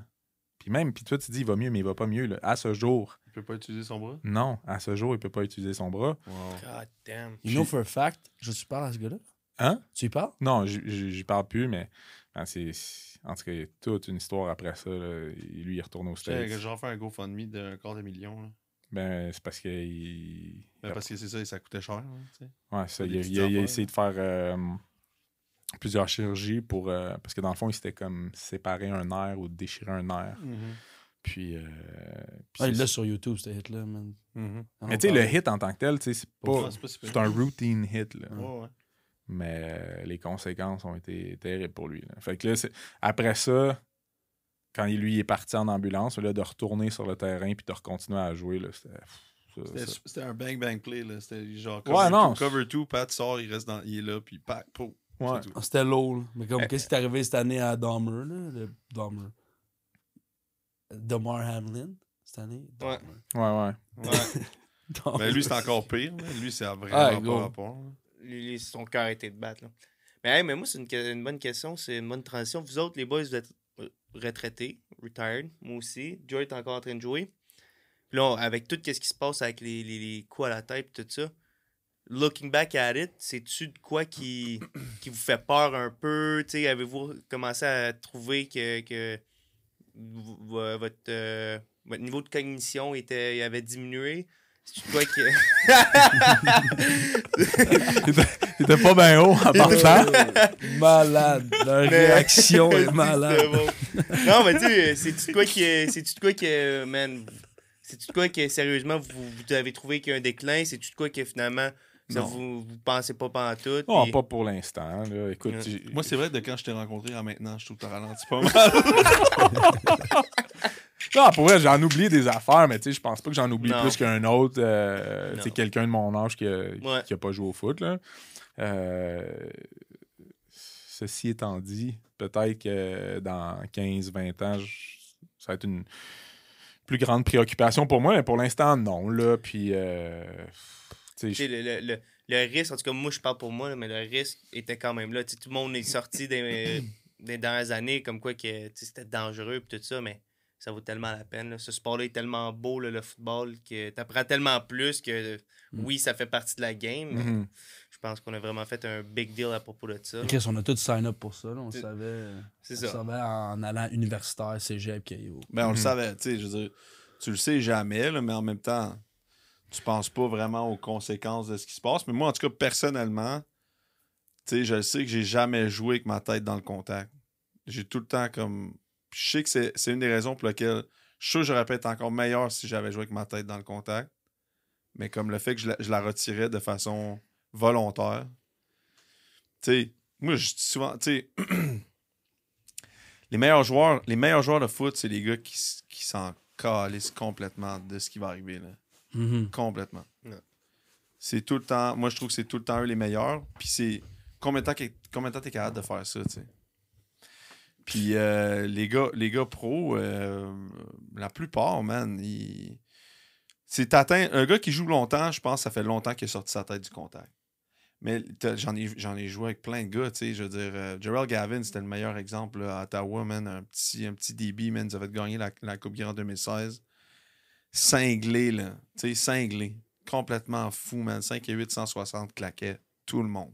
Puis même, puis toi, tu dis, il va mieux, mais il va pas mieux, là. À ce jour, Il peut pas utiliser son bras? non, à ce jour, il peut pas utiliser son bras. Wow. God damn. You know for a fact, je tu parles à ce gars-là? Hein? Tu y parles? Non, j'y parle plus, mais ben, c'est. En tout cas, il y a toute une histoire après ça. là. Lui, il est retourné au States. genre faire un GoFundMe d'un quart de million. Là. Ben, c'est parce qu'il. il- Ben, parce que c'est ça, ça coûtait cher. sais. Ouais, ça, il, a, il il essayé de faire euh, plusieurs chirurgies pour. euh, parce que dans le fond, il s'était comme séparé un nerf ou déchiré un nerf. Puis. euh, puis Ah, il l'a sur YouTube, ce hit-là, man. Mhm. On mais tu sais, le hit en tant que tel, tu sais, c'est Ouais, pas. c'est un routine hit, là. Ouais, ouais. Mais euh, les conséquences ont été terribles pour lui. là. Fait que là, c'est- après ça, quand il, lui est parti en ambulance, là, de retourner sur le terrain puis de recontinuer à jouer, là, c'était. C'était un bang-bang play. là. C'était genre Ouais, cover non. two, cover two, Pat sort, il reste dans, il est là, puis pack, pouf. Ouais. Ah, C'était low, là. Mais comme, Euh, qu'est-ce qui est arrivé cette année à Dahmer, là? Le Dahmer. Damar Hamlin, cette année? Ouais. Ouais, ouais. Ouais. Dahmer. Mais lui, c'est encore pire. là. Lui, c'est vraiment pas gros. rapport. là. Lui, son cœur a été de battre. Là. Mais, hey, mais moi, c'est une, bonne question. C'est une bonne transition. Vous autres, les boys, vous êtes euh, retraités, retired. Moi aussi. Joey est encore en train de jouer. Puis là, on- avec tout ce qui se passe avec les, les, les coups à la tête et tout ça, looking back at it, c'est-tu de quoi qui, qui vous fait peur un peu? Avez-vous commencé à trouver que, que votre, euh, votre niveau de cognition était, avait diminué? C'est-tu de quoi que. Il était pas bien haut en partant. malade. Leur Mais- réaction est C'est malade. bon. Non, mais tu sais, c'est-tu de quoi que. C'est-tu de quoi que. Man. C'est-tu de quoi que, sérieusement, vous, vous avez trouvé qu'il y a un déclin? C'est-tu de quoi que, finalement, ça, Non. vous, vous pensez pas pantoute? Non, puis- pas pour l'instant. là. Écoute, Ouais. Moi, c'est vrai, de quand je t'ai rencontré à maintenant, je trouve que t'as ralenti pas mal. Non, pour vrai, j'en oublie des affaires, mais tu sais, je pense pas que j'en oublie Non. plus qu'un autre. euh, quelqu'un de mon âge qui a, Ouais. qui a pas joué au foot, là. Euh, ceci étant dit, peut-être que dans 15-20 ans, je- ça va être une plus grande préoccupation pour moi, mais pour l'instant, non, là. Puis, euh, le, le, le, le risque, en tout cas, moi, je parle pour moi, là, mais le risque était quand même là. Tu sais, tout le monde est sorti des, des dernières années, comme quoi que c'était dangereux et tout ça, mais ça vaut tellement la peine. là. Ce sport-là est tellement beau, là, le football, que tu apprends tellement plus que oui, ça fait partie de la game, mais mhm. je pense qu'on a vraiment fait un big deal à propos de ça. Chris, on a tous sign up pour ça. là. On savait, C'est on ça. savait en allant universitaire, cégep, KO. Ben, on le Mhm. savait, tu sais, je veux dire, tu le sais jamais, là, mais en même temps, tu penses pas vraiment aux conséquences de ce qui se passe. Mais moi, en tout cas, personnellement, tu sais, je sais que j'ai jamais joué avec ma tête dans le contact. J'ai tout le temps comme. Je sais que c'est une des raisons pour lesquelles je suis sûr que j'aurais être encore meilleur si j'avais joué avec ma tête dans le contact. Mais comme le fait que je la, retirais de façon volontaire. Tu sais, moi, je dis souvent, tu sais, les meilleurs joueurs, les meilleurs joueurs de foot, c'est les gars qui, qui s'en calissent complètement de ce qui va arriver. Là. Mhm. Complètement. C'est tout le temps. Moi, je trouve que c'est tout le temps eux les meilleurs. Puis c'est. Combien de temps t'es capable de faire ça, tu sais? Puis euh, les gars, les gars pros, euh, la plupart, man, ils. C'est atteint. Un gars qui joue longtemps, je pense ça fait longtemps qu'il a sorti sa tête du contact. Mais j'en ai, ai joué avec plein de gars, tu sais. Je veux dire, euh, Gerald Gavin, c'était le meilleur exemple à Ottawa, man. Un petit, un petit DB, man. Ils avaient gagné la, la Coupe Guerre en 2016. Cinglé, là. Tu sais, cinglé. Complètement fou, man. 5 et 8, 160 claquait tout le monde.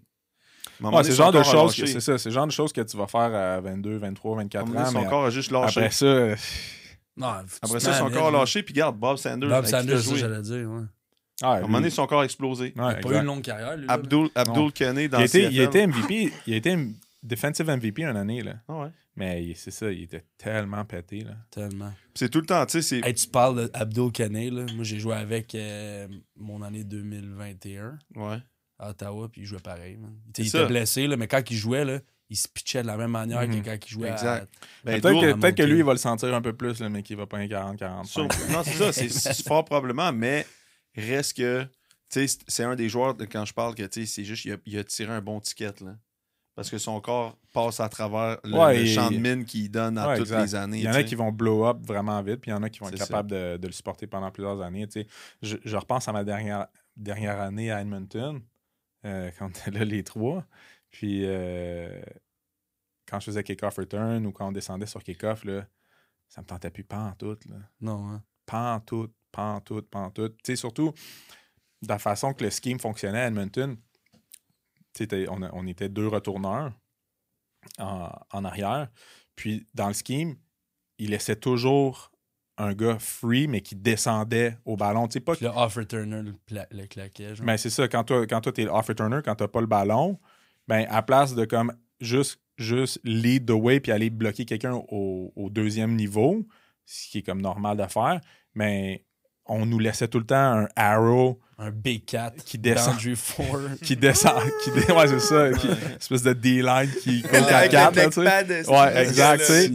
Ouais, c'est le genre de choses que c'est ça, c'est le genre de choses que tu vas faire à 22, 23, À un 24 moment donné, ans. son mais corps a juste lâché. après ça, euh, Non, Après ça, son corps a lâché, puis regarde, Bob Sanders. Bob Sanders, ça, j'allais dire, ouais. ah, À un moment donné, son corps a explosé. ouais, Il a pas eu une longue carrière, lui. là. Abdul, Abdul Kane dans il, a été, il a été MVP, il a été defensive MVP une année, là. Ah ouais. Mais c'est ça, il était tellement pété, là. Tellement. C'est tout le temps, tu sais, c'est... Hey, tu parles d'Abdul Kané, là. Moi, j'ai joué avec euh, mon année 2021 Ouais. à Ottawa, puis il jouait pareil, man. Il, était- ça. blessé, là, mais quand il jouait, là, il se pitchait de la même manière Mhm. que quand il jouait Exact. Ben, peut-être, que, lui, il va le sentir un peu plus, là, mais qu'il va pas un 40-45. Sur- Non, c'est ça, c'est- fort probablement, mais reste que, tu sais, c'est- un des joueurs, de, quand je parle, que, tu sais, c'est juste, il a, il a tiré un bon ticket, là. Parce que son corps passe à travers le, Ouais, le champ de mine qu'il donne à Ouais, toutes exact. les années. Il y en a qui vont blow up vraiment vite, puis il y en a qui vont être capables de, de le supporter pendant plusieurs années. tu sais. Je, je repense à ma dernière, dernière année à Edmonton, euh, quand on était là les trois. Puis euh, quand je faisais kick-off return ou quand on descendait sur kick-off, là, ça me tentait plus pas en tout. Là. Non, hein. Pas en tout, pas en tout, pas en tout. Tu sais, surtout, de la façon que le scheme fonctionnait à Edmonton, on, a- on était deux retourneurs en, en arrière. Puis dans le scheme, il laissait toujours un gars free, mais qui descendait au ballon. Pas Puis le off-returner le, le claquait. Genre. ben, c'est ça, quand toi, quand toi, t'es off-returner, quand t'as pas le ballon, ben, à place de comme juste, juste lead the way puis aller bloquer quelqu'un au, au deuxième niveau, ce qui est comme normal de faire, mais on nous laissait tout le temps un arrow un B4 qui descend. Boundary four. qui descend. Qui dé- Ouais, c'est ça. qui- espèce de D-line qui court Avec 4 le là, tu sais. Ouais, exact, tu sais.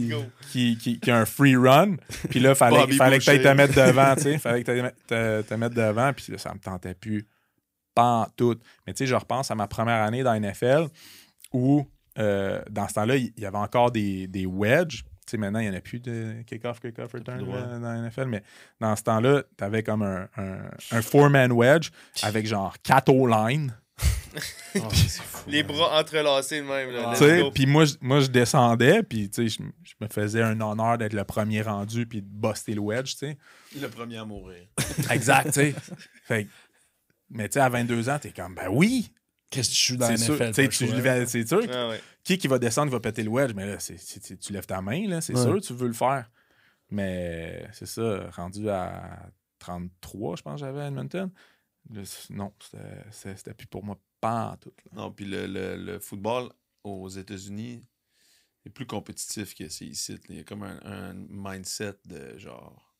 qui, qui, qui a un free run. Puis là, fallait, Bobby fallait que tu te mettre devant, tu sais. Fallait que tu te, te mettre devant. Puis là, ça me tentait plus. Pas en tout. Mais tu sais, je repense à ma première année dans la NFL où, euh, dans ce temps-là, il y avait encore des, des wedges. Tu sais, maintenant, il n'y en a plus de kick-off, kick-off, return là, dans la NFL. Mais dans ce temps-là, tu avais comme un, un, un four-man wedge avec genre 4 O-line. Les bras entrelacés de même. Là, let's Tu sais, go. Puis moi, je- moi, je descendais, puis tu sais, je, je me faisais un honneur d'être le premier rendu, puis de buster le wedge, tu sais. Le premier à mourir. Exact, tu sais. Fait que- mais tu sais, à 22 ans, t'es comme, ben oui, Qu'est-ce que tu joues dans la c'est sûr. NFL? Tu c'est sûr. Ah ouais. Qui qui va descendre, va péter le wedge, mais là, c'est- tu lèves ta main, là, c'est Ouais. sûr, tu veux le faire. Mais c'est ça, rendu à 33, je pense, j'avais à Edmonton. C- non, c'était- plus pour moi, pas en tout. là. Non, puis le, le- le football aux États-Unis est plus compétitif que c'est ici. là. Il y a comme un, un mindset de genre,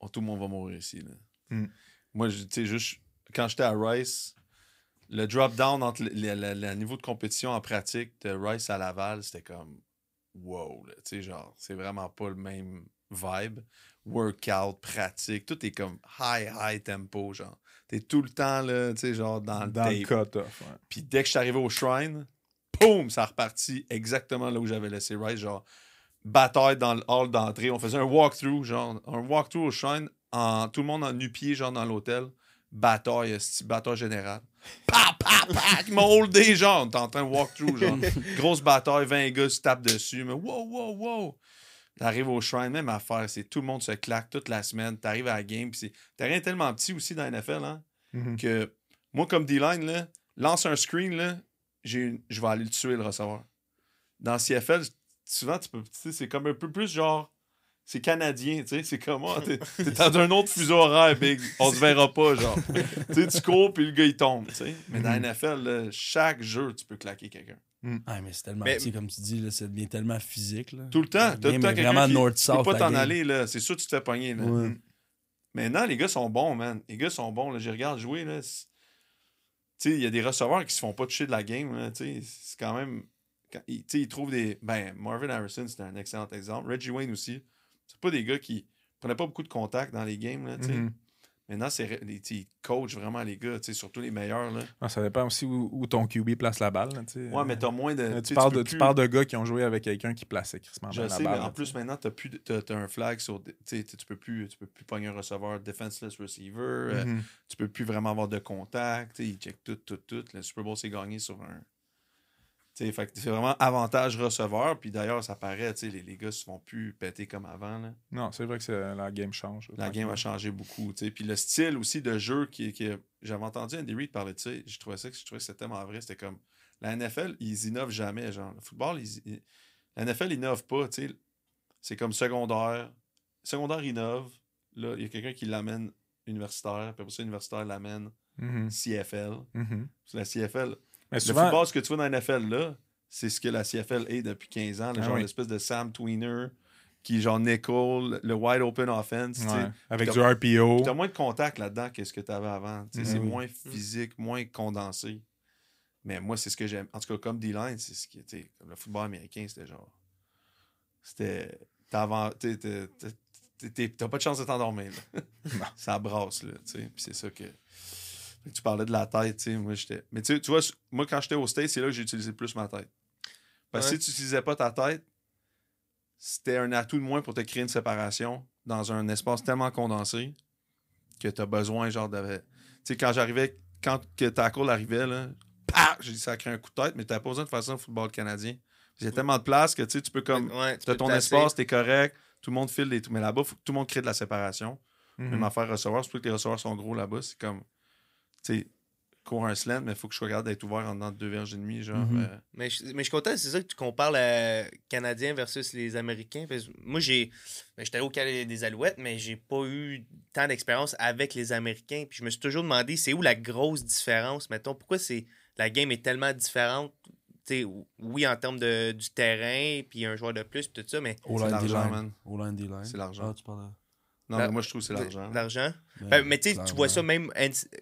oh, tout le monde va mourir ici. là. Mm. Moi, tu sais, juste quand j'étais à Rice, le drop-down entre le, le- le- le niveau de compétition en pratique de Rice à Laval, c'était comme wow. Tu sais, genre, c'est vraiment pas le même vibe. Workout, pratique, tout est comme high, high tempo, genre. T'es tout le temps, là, tu sais, genre, dans, le Dans le tape. cut-off. ouais. Puis dès que je suis arrivé au shrine, boum, ça a reparti exactement là où j'avais laissé Rice. Genre, bataille dans le hall d'entrée. On faisait un walkthrough, genre, un walkthrough au shrine, en, tout le monde en nu-pied, genre, dans l'hôtel. Bataille, bataille générale. Pa, pa, pa, ils m'ont holdé, genre, t'es en train de walkthrough, genre. Grosse bataille, 20 gars se tapent dessus. Mais wow, wow, wow. T'arrives au shrine, même affaire, c'est tout le monde se claque toute la semaine. T'arrives à la game, puis c'est. T'as rien tellement petit aussi dans la NFL, hein Mhm. que moi, comme D-line, là, lance un screen, là, j'ai une- je vais aller le tuer, le receveur. Dans CFL, souvent, tu peux, tu sais, c'est comme un peu plus genre. C'est canadien, tu sais, c'est comment? T'es t'es dans un autre fuseau horaire, big. On se verra pas, genre. tu sais, tu cours, puis le gars, il tombe, tu sais. Mais dans la NFL, là, chaque jeu, tu peux claquer quelqu'un. Ah, mais c'est tellement Mais- petit, comme tu dis, là, ça devient tellement physique. Là. Tout le temps. Tout le Game temps vraiment qui north-south. peut pas la t'en aller, là. C'est sûr que tu te fais pogner, là. Ouais. Maintenant, les gars sont bons, man. Les gars sont bons. Là. Je regarde jouer. Là. Tu sais, il y a des receveurs qui se font pas toucher de la game. Là. Tu sais, C'est quand même. quand- tu sais, ils trouvent des. Ben, Marvin Harrison, c'est un excellent exemple. Reggie Wayne aussi. C'est pas des gars qui prenaient pas beaucoup de contact dans les games. Là. Mhm. Maintenant, c'est, ils coachent vraiment les gars, surtout les meilleurs. Là. Ah, ça dépend aussi où, où ton QB place la balle. là. Ouais, mais t'as moins de. Euh, tu parles de, tu parles de gars qui ont joué avec quelqu'un qui plaçait Je la balle. mais en plus, maintenant, t'as, plus, t'as un flag sur. Tu peux plus, tu peux plus pogner un receveur defenseless receiver. euh, Mhm. tu peux plus vraiment avoir de contact. Ils checkent tout, tout, tout. Le Super Bowl, c'est gagné sur un. Fait c'est vraiment avantage receveur. Puis d'ailleurs, ça paraît, tu sais, les, les gars se font plus péter comme avant. Là. Non, c'est vrai que c'est- la game change. La game a changé beaucoup. Puis le style aussi de jeu qui, qui j'avais entendu Andy Reid parler de ça. Je trouvais ça, je trouvais que c'était tellement vrai. C'était comme la NFL, ils innovent jamais. Genre, le football, ils, la NFL innove pas. C'est comme secondaire. Secondaire innove. Là, il y a quelqu'un qui l'amène universitaire. Puis après ça, universitaire l'amène Mhm. CFL. Mhm. C'est la CFL. Mais Le football, ce que tu vois dans la NFL, là, c'est ce que la CFL est depuis 15 ans. le Ah genre oui. l'espèce de Sam Tweener, qui est genre nickel, le wide open offense. ouais, avec du RPO. Tu as moins de contact là-dedans que ce que tu avais avant. C'est Oui. moins physique, moins condensé. Mais moi, c'est ce que j'aime. En tout cas, comme D-line, c'est ce qui était. Comme le football américain, c'était genre. C'était. T'as pas de chance de t'endormir. Ça brasse, là. tu sais. Puis c'est ça que. Tu parlais de la tête, tu sais. Moi, j'étais. Mais tu tu vois, moi, quand j'étais au States, c'est là que j'ai utilisé plus ma tête. Parce que Ouais. si tu n'utilisais pas ta tête, c'était un atout de moins pour te créer une séparation dans un espace tellement condensé que tu as besoin, genre, de. Tu sais, quand j'arrivais, quand que tackle arrivait, là, pah, j'ai dit ça crée un coup de tête, mais tu pas besoin de faire ça au football canadien. Il y a tellement de place que tu tu peux comme. Ouais, tu Tu as ton espace, t'es correct, tout le monde file des. Mais là-bas, faut que tout le monde crée de la séparation. Mhm. Même affaire c'est pas que les receveurs sont gros là-bas, c'est comme. Tu sais, cours un slant, mais il faut que je sois capable d'être ouvert en dedans de deux verges et demie, genre. Mhm. euh, Mais je, mais je suis content, c'est ça que tu compares les Canadiens versus les Américains. Parce que moi, j'ai. ben, J'étais au Canada des Alouettes, mais j'ai pas eu tant d'expérience avec les Américains. Puis je me suis toujours demandé, c'est où la grosse différence, mettons? Pourquoi c'est la game est tellement différente? Tu sais, oui, en termes de, du terrain, puis un joueur de plus, puis tout ça, mais C'est l'argent. C'est l'argent. Ah, tu parles de- Non, La- mais moi, je trouve que c'est l'argent. L'argent. Ben, Ben, mais tu sais, tu vois ça même,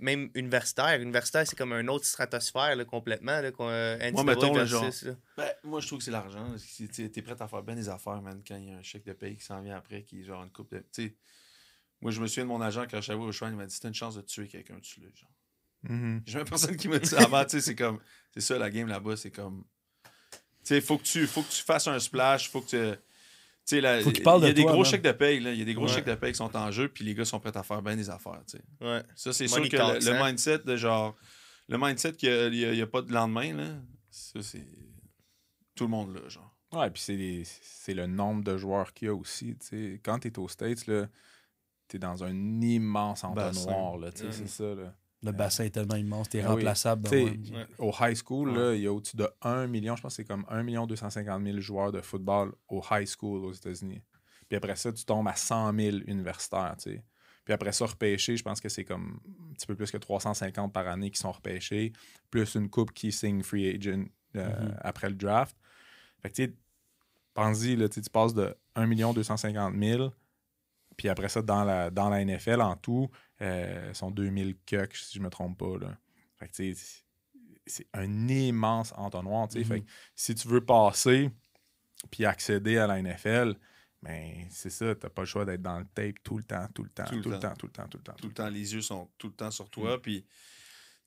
même universitaire. Universitaire, c'est comme un autre stratosphère là, complètement. Là, qu'on- euh, mettons, le. Ben, moi, je trouve que c'est l'argent. T'es prêt à faire bien des affaires, man, quand il y a un chèque de paye qui s'en vient après, qui est genre une coupe de. Tu sais, moi, je me souviens de mon agent quand je suis arrivé au Shrine, il m'a dit T'as une chance de tuer quelqu'un dessus, là, genre. Mhm. J'ai jamais personne qui m'a dit ça avant, tu sais, c'est comme. C'est ça, la game là-bas, c'est comme. Tu sais, faut que tu, faut que tu fasses un splash, faut que tu. Tu sais, là, Faut qu'il parle il y a de des toi, gros chèques de paye, là. Il y a des gros Ouais. chèques de paye qui sont en jeu, puis les gars sont prêts à faire bien des affaires, tu sais. Ouais. Ça, c'est sûr que le, talks, le hein. mindset de genre. Le mindset qu'il n'y a, il y a pas de lendemain, là. Ça, c'est. Tout le monde, là, genre. Ouais, puis c'est le nombre de joueurs qu'il y a aussi. tu sais. Quand tu es aux States, tu es dans un immense entonnoir. là, tu sais, Mhm. C'est ça. Là. Le bassin est tellement immense, t'es oui. remplaçable. Sais, dans le- Ouais. Au high school, Ouais. là, il y a au-dessus de 1 million, je pense que c'est comme 1 million 250 000 joueurs de football au high school aux États-Unis. Puis après ça, tu tombes à 100 000 universitaires. tu sais. Puis après ça, repêché, je pense que c'est comme un petit peu plus que 350 par année qui sont repêchés, plus une coupe qui signe free agent euh, Mhm. après le draft. Fait que tu sais, pense-y, là, tu passes de 1 250 000, puis après ça, dans la, dans la NFL, en tout, euh, sont 2000 cucks, si je me trompe pas. Là. Fait que c'est un immense entonnoir. Mhm. Fait que si tu veux passer puis accéder à la NFL, ben, c'est ça, t'as pas le choix d'être dans le tape tout le temps, tout le temps, tout, le temps, tout le temps, tout le temps. Tout le temps, les yeux sont tout le temps sur toi. Puis,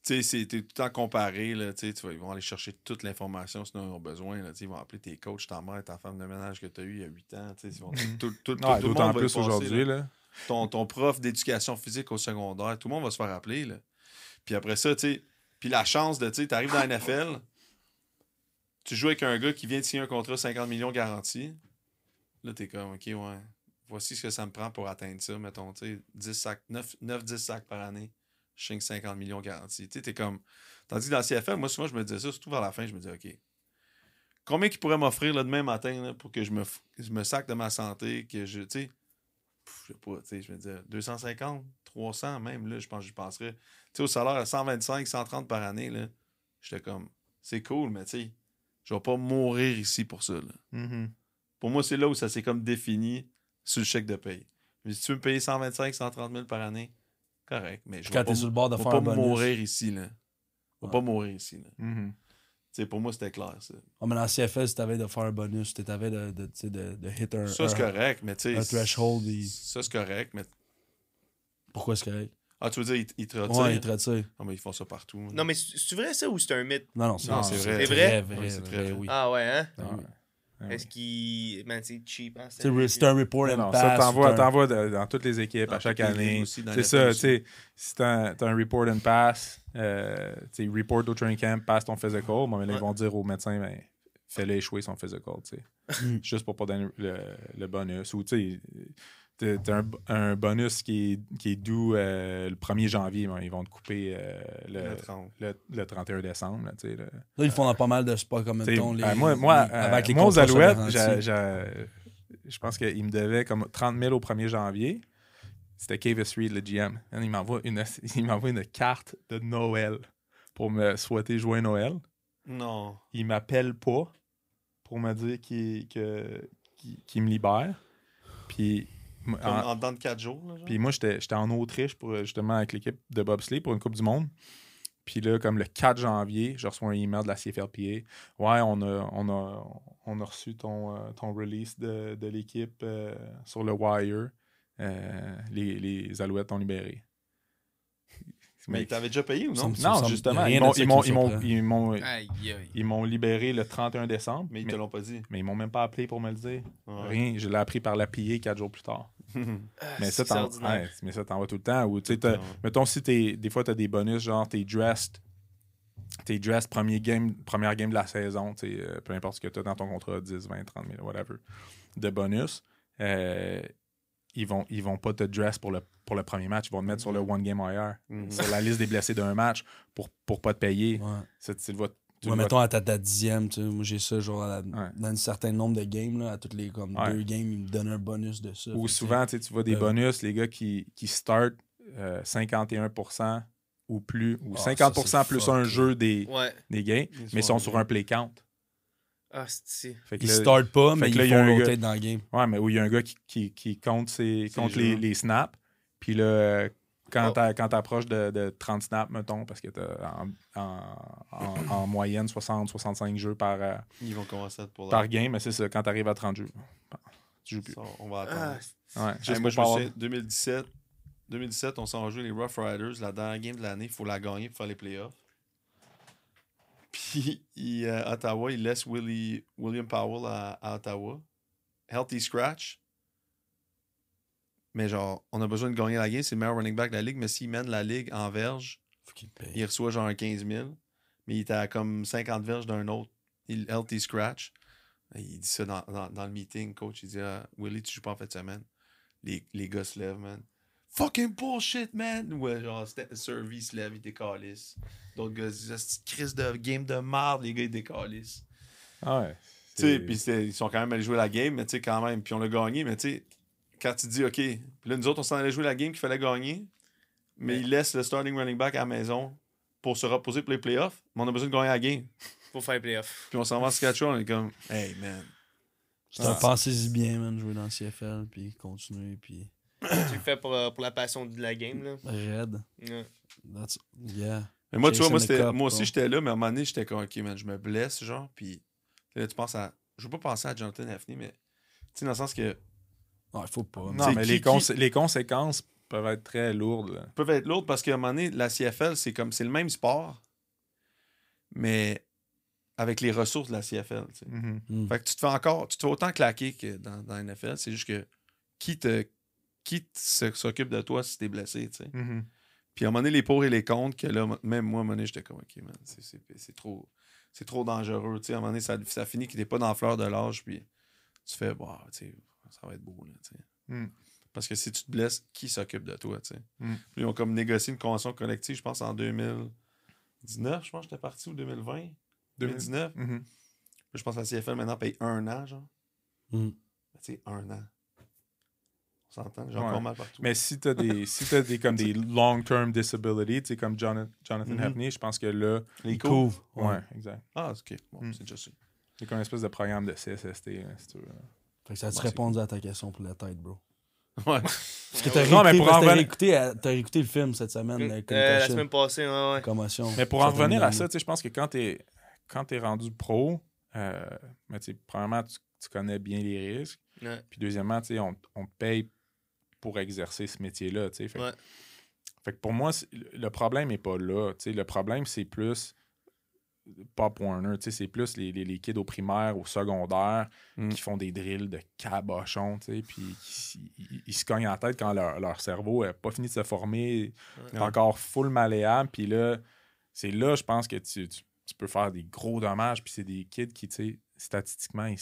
tu sais, c'est- t'es tout le temps comparé. Là, tu tu vas- ils vont aller chercher toute l'information sinon ils ont besoin. Là, tu ils vont appeler tes coachs, ta mère, ta femme de ménage que tu as eu il y a 8 ans. tu sais, ils vont- tout, tout- tout- tout Ouais, le monde va y plus aujourd'hui. là. là. Ton, ton prof d'éducation physique au secondaire, tout le monde va se faire appeler. Là. Puis après ça, tu sais, puis la chance de, tu sais, t'arrives dans la NFL, tu joues avec un gars qui vient de signer un contrat 50 millions garanti. Là, t'es comme, OK, ouais, voici ce que ça me prend pour atteindre ça, mettons, tu sais, 10 sacs, 9-10 sacs par année, je signe 50 millions garantis. Tu comme... Tandis que dans le CFL, moi, souvent, je me disais ça, surtout vers la fin, je me disais, OK, combien qu'ils pourraient m'offrir là, demain matin là, pour que je me, je me sac de ma santé, que je, tu sais, je sais pas, tu sais, je me disais 250, 300 même, là, je pense que j'y penserais. Tu sais, au salaire à 125, 130 par année, là, j'étais comme, c'est cool, mais tu sais, je vais pas mourir ici pour ça, là. Mhm. Pour moi, c'est là où ça s'est comme défini sur le chèque de paye. Mais si tu veux me payer 125, 130 000 par année, correct, mais je Quand t'es pas, sur le bord de faire pas un bonus. mourir ici, là. Je vais pas mourir ici, là. Tu Mhm. sais, pour moi, c'était clair, ça. Ah, mais dans CFL, si t'avais de faire un bonus, tu t'avais de, de, tu sais, de, de hit un, Ça, c'est correct, mais tu sais... un threshold, il- Ça, c'est correct, mais... Pourquoi c'est correct? Ah, tu veux dire, ils, ils te retirent? Ouais, il te. Ah, mais ils font ça partout. Non, mais c'est vrai ça ou c'est un mythe? Non, non, c'est vrai. C'est Vrai, vrai? vrai, Oui, c'est très vrai, vrai. oui. Ah ouais, hein? Ah oui. Ah. Est-ce qu'il. Man, c'est cheap, hein? Tu sais, C'est un report Non, and non, pass. ça, t'envoies, c'est un- t'envoies de- dans toutes les équipes Dans à chaque année. C'est ça, tu sais. Si t'as t'as un report and pass, euh, tu sais, report au training camp, passe ton physical, bon, mais là, Ouais. ils vont dire au médecin, ben, fais-le échouer son physical, tu sais. Mm. Juste pour pas donner le, le bonus. Ou, tu sais, t'as un, un bonus qui est, qui est dû euh, le 1er janvier, ben, ils vont te couper euh, le, Le 30. le, le 31 décembre, là, tu sais. là. Là, ils font dans pas mal de spots comme mettons les. euh, moi, moi, les- euh, avec les moi, aux contrats sur Alouettes, je pense qu'il me devait comme 30 000 au 1er janvier. C'était Cavis Reed, le GM. Il m'envoie une, il m'envoie une carte de Noël pour me souhaiter joyeux Noël. Non. Il m'appelle pas pour me dire qu'il que- qu'il- qu'il me libère. Puis, Comme en- en dedans de 4 jours, là, puis moi, j'étais j'étais en Autriche pour, justement avec l'équipe de bobsleigh pour une Coupe du Monde. Puis là, comme le 4 janvier, je reçois un email de la CFLPA. Ouais, on a, on a, on a reçu ton, euh, ton release de, de l'équipe euh, sur le Wire. Euh, les, les Alouettes t'ont libéré. Mais t'avais déjà payé ou non? non, justement, ils m'ont- ils ils ils ils libéré le 31 décembre. Mais ils te l'ont pas dit. mais ils m'ont même pas appelé pour me le dire. Ouais. Rien. Je l'ai appris par la PA quatre jours plus tard. Ah, Mais ça, mais ça, t'en vas tout le temps. Ou, mettons, si t'es, des fois, tu as des bonus, genre, t'es dressed. T'es dressed premier game, première game de la saison, euh, peu importe ce que tu as dans ton contrat, 10, 20, 30 000, whatever, de bonus. euh, ils vont, ils vont pas te dress pour le, pour le premier match. Ils vont te mettre sur le One Game IR, Mhm. sur la liste des blessés d'un match pour, pour pas te payer. Ouais. Tu le vois- tu Ouais, le vois- mettons à ta, ta dixième, tu sais, moi j'ai ça genre à la- Ouais. dans un certain nombre de games, là, à toutes les comme Ouais. deux games, ils me donnent un bonus de ça. Ou souvent, tu sais, tu vois des euh, bonus, les gars qui, qui start euh, 51% ou plus, ou Ah, 50% ça, c'est plus fuck, un jeu des, Ouais. des gains, Ils mais ils sont sont sur un play count. Ah, c'est. Fait que Ils là- startent pas, mais ils là, il y a font un rotate gars- dans le game. Ouais, mais où il y a un gars qui, qui, qui compte, ses, compte les, les snaps. Puis là, quand Oh. quand t'approches de, de 30 snaps, mettons, parce que t'as en, en, en, en moyenne 60-65 jeux par, euh, Ils vont commencer à te pour par game, mais c'est ça, quand t'arrives à 30 jeux, tu joues plus. Ça, on va attendre. Ah, Ouais, Hey, juste moi, je pas me avoir- souviens, 2017, 2017, on s'en joué les Rough Riders. La dernière game de l'année, il faut la gagner pour faire les playoffs. Puis, il, euh, Ottawa, il laisse Willie, William Powell à, à Ottawa. Healthy scratch. Mais genre, on a besoin de gagner la game. C'est le meilleur running back de la ligue. Mais s'il mène la ligue en verge, Faut il reçoit genre un 15 000. Mais il était à comme 50 verges d'un autre. Il healthy scratch. Il dit ça dans, dans, dans le meeting, coach. Il dit ah, Willie, tu joues pas en fin de semaine. Les, les gars se lèvent, man. Fucking bullshit, man! Ouais, genre, c'était- Survey se lève, il décalisse. D'autres gars c'est crise de game de marde, les gars, ils décalissent. Ah ouais. Tu sais, c'est- puis ils sont quand même allés jouer la game, mais tu sais, quand même. Puis on l'a gagné, mais tu sais, quand tu dis, OK, puis là, nous autres, on s'en allait jouer la game qu'il fallait gagner, mais Ouais. il laisse le starting running back à la maison pour se reposer pour les playoffs, mais on a besoin de gagner la game. Pour faire les playoffs. Puis on s'en va en Saskatchewan, on est comme, hey, man. C'est un pensez-y bien, man, jouer dans le CFL, puis continuer, puis tu le fais pour, euh, pour la passion de la game, là. Ouais. That's... Yeah. Mais moi, tu vois, moi, moi aussi, j'étais là, mais à un moment donné, j'étais comme, OK, man, je me blesse, genre, puis là, tu penses à. Je veux pas penser à Jonathan Hafney, mais, tu sais, dans le sens que Non, il faut pas. Non, mais qui- les, qui- cons- les conséquences peuvent être très lourdes. là. peuvent être lourdes parce qu'à un moment donné, la CFL, c'est comme c'est le même sport, mais avec les ressources de la CFL. tu sais. Mhm. Mm. Fait que tu te fais encore, tu te fais autant claquer que dans, dans la NFL. C'est juste que qui te qui s'occupe de toi si t'es blessé, tu sais. Mhm. Puis à un moment donné, les pour et les contre, que là, même moi, à un moment donné, j'étais comme, OK, man, c'est- c'est c'est trop, c'est trop dangereux. Tu sais, à un moment donné, ça, ça finit que t'es pas dans la fleur de l'âge, puis tu fais, bah, tu sais, ça va être beau, là, tu sais. Mm. Parce que si tu te blesses, qui s'occupe de toi, tu sais? Mm. Puis ils ont comme négocié une convention collective, je pense, en 2019, je pense que j'étais parti, ou 2020? 2019? Mhm. Je pense que la CFL maintenant paye un an, genre. Mm. Mais Tu sais, un an. On s'entend? J'ai Ouais. encore mal partout. Mais si t'as des, si t'as des, comme des long-term disabilities, tu sais, comme Jonathan, Jonathan Mhm. Hafney, je pense que là. les Il coups. couvre. Ouais, exact. Ah, ok. Bon, Mm. c'est déjà ça. C'est comme une espèce de programme de CSST. là, si tu veux. Fait que ça te Ouais, répond à ta question pour la tête, bro. Ouais. Parce que t'as Non, mais réécouté, pour parce en que t'as revenir- réécouté, euh, t'as réécouté le film cette semaine, Euh, le la semaine passée, ouais, ouais. Commotion. Mais pour Ça en revenir à ça, tu sais, je pense que quand t'es quand es rendu pro, euh, tu sais, premièrement, tu, tu connais bien les risques. Ouais. Puis deuxièmement, tu sais, on, on te paye pour exercer ce métier-là. tu sais. Fait, Ouais. fait que pour moi, le problème n'est pas là. tu sais. Le problème, c'est plus Pop Warner, tu sais, c'est plus les, les, les kids au primaire, au secondaire, Mm. qui font des drills de cabochon, tu sais, puis qui- ils, se cognent en tête quand leur, leur cerveau n'a pas fini de se former, est encore full malléable, puis là, c'est là, je pense que tu, tu- tu peux faire des gros dommages, puis c'est des kids qui, tu sais, statistiquement, ils,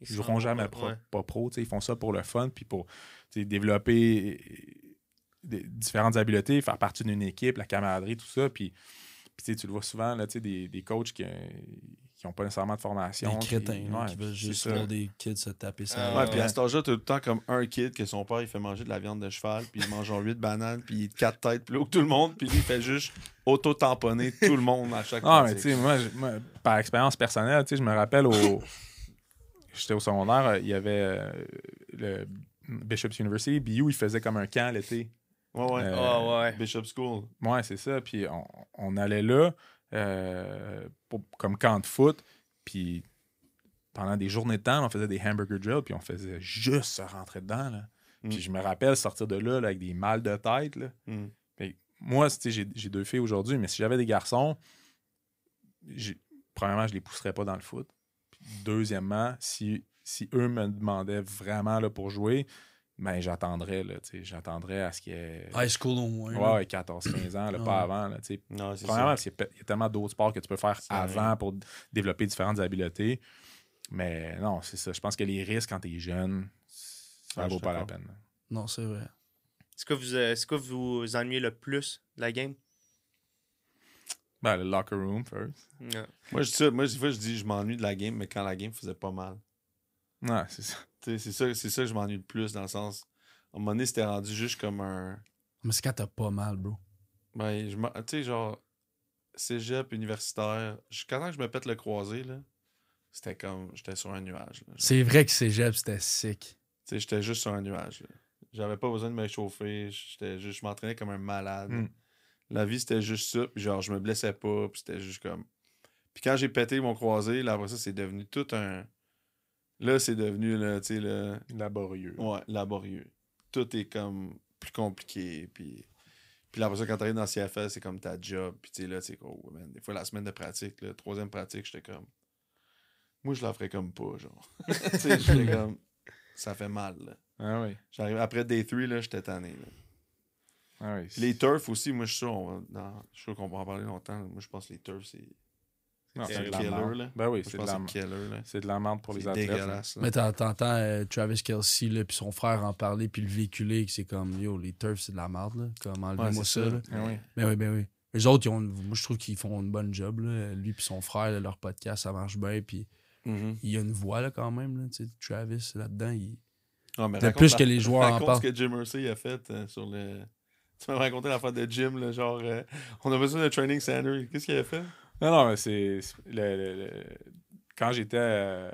ils Ils joueront jamais pro- ouais. pas pro, tu sais, ils font ça pour le fun, puis pour développer euh, différentes habiletés, faire partie d'une équipe, la camaraderie, tout ça, puis puis, tu le vois souvent, là, tu sais, des, des coachs qui n'ont pas nécessairement de formation. Des crétins ouais, qui veulent juste voir des kids se taper ça. Ah, Ouais, puis à cet âge-là, t'as tout le temps comme un kid que son père, il fait manger de la viande de cheval, puis il mange genre 8 bananes, puis il quatre têtes plus haut que tout le monde, puis lui, il fait juste auto-tamponner tout le monde à chaque Ah, mais tu sais, moi, par expérience personnelle, tu sais, je me rappelle au. J'étais au secondaire, euh, il y avait euh, le Bishop's University, BU, il faisait comme un camp l'été. Ouais, ouais. Euh, Ah, ouais. Bishop School. Ouais, c'est ça. Puis on, on allait là euh, pour- comme camp de foot. Puis pendant des journées de temps, on faisait des hamburger drills. Puis on faisait juste se rentrer dedans. Là. Puis Mm. je me rappelle sortir de là, là, avec des mal de tête. Là. Mm. Moi, j'ai j'ai deux filles aujourd'hui, mais si j'avais des garçons, j'ai- premièrement, je les pousserais pas dans le foot. Puis deuxièmement, si, si eux me demandaient vraiment là, pour jouer, ben j'attendrais. là, J'attendrais à ce qu'il y ait High school au moins. ouais, 14-15 ans, là, pas avant. Là. Non, c'est Premièrement, ça. parce qu'il y a pe- il y a tellement d'autres sports que tu peux faire avant pour développer différentes habiletés. Mais non, c'est ça. Je pense que les risques quand tu es jeune, ça Ouais, vaut je suis pas la peine. Non, c'est vrai. C'est quoi vous, euh, c'est quoi vous ennuyez le plus de la game? Ben, le locker room first. Moi, je dis ça. Moi, des fois, je dis je m'ennuie de la game, mais quand la game faisait pas mal. Ouais, c'est ça. C'est ça, c'est ça que je m'ennuie le plus, dans le sens. À un moment donné, c'était rendu juste comme un. Mais c'est quand t'as pas mal, bro. Ben, je tu sais, genre, cégep, universitaire. Jusqu'à temps que je me pète le croisé, là, c'était comme. J'étais sur un nuage. là. C'est vrai que cégep, c'était sick. Tu sais, j'étais juste sur un nuage. là. J'avais pas besoin de me chauffer. J'étais juste, je m'entraînais comme un malade. Mm. La vie, c'était juste ça. Puis genre, je me blessais pas. Puis c'était juste comme. Puis quand j'ai pété mon croisé, là, après ça, c'est devenu tout un. Là, c'est devenu, là, tu sais, le. Laborieux. Ouais, laborieux. Tout est comme plus compliqué. Puis. Puis là, après ça, quand t'arrives dans CFL, c'est comme ta job. Puis tu sais, là, tu sais, oh, man, des fois, la semaine de pratique, la troisième pratique, j'étais comme. Moi, je la ferais comme pas, genre. tu sais, j'étais comme. Ça fait mal, là. Ah oui. J'arrive après Day 3, là, j'étais tanné. Là. Ah oui. Les turfs aussi, moi, je suis sûr, on je suis sûr qu'on va en parler longtemps. Moi, je pense que les turfs, c'est c'est de la killer, merde. là. Ben oui, c'est de, la... c'est. Là. de la merde pour les athlètes. là. dégueulasse. là. Mais t'en- t'entends euh, Travis Kelsey, là, puis son frère en parler, puis le véhiculer, que c'est comme, yo, les turfs, c'est de la merde, là. Comme, enlevez-moi ça, ça. là. Oui. Ben oui, ben oui. Les autres, ils ont, moi, je trouve qu'ils font une bonne job, là. Lui puis son frère, là, leur podcast, ça marche bien, puis Mhm. il y a une voix, là, quand même, là. Tu sais, Travis, là-dedans, il... Ah, mais De raconte plus la- que les joueurs en parlent. ce que Jim Mercy a fait euh, sur le. Tu m'as raconté l'affaire de Jim, là, genre, euh, on a besoin d'un training center. Qu'est-ce qu'il a fait? Non, non, mais c'est. le- le- le- Quand j'étais euh,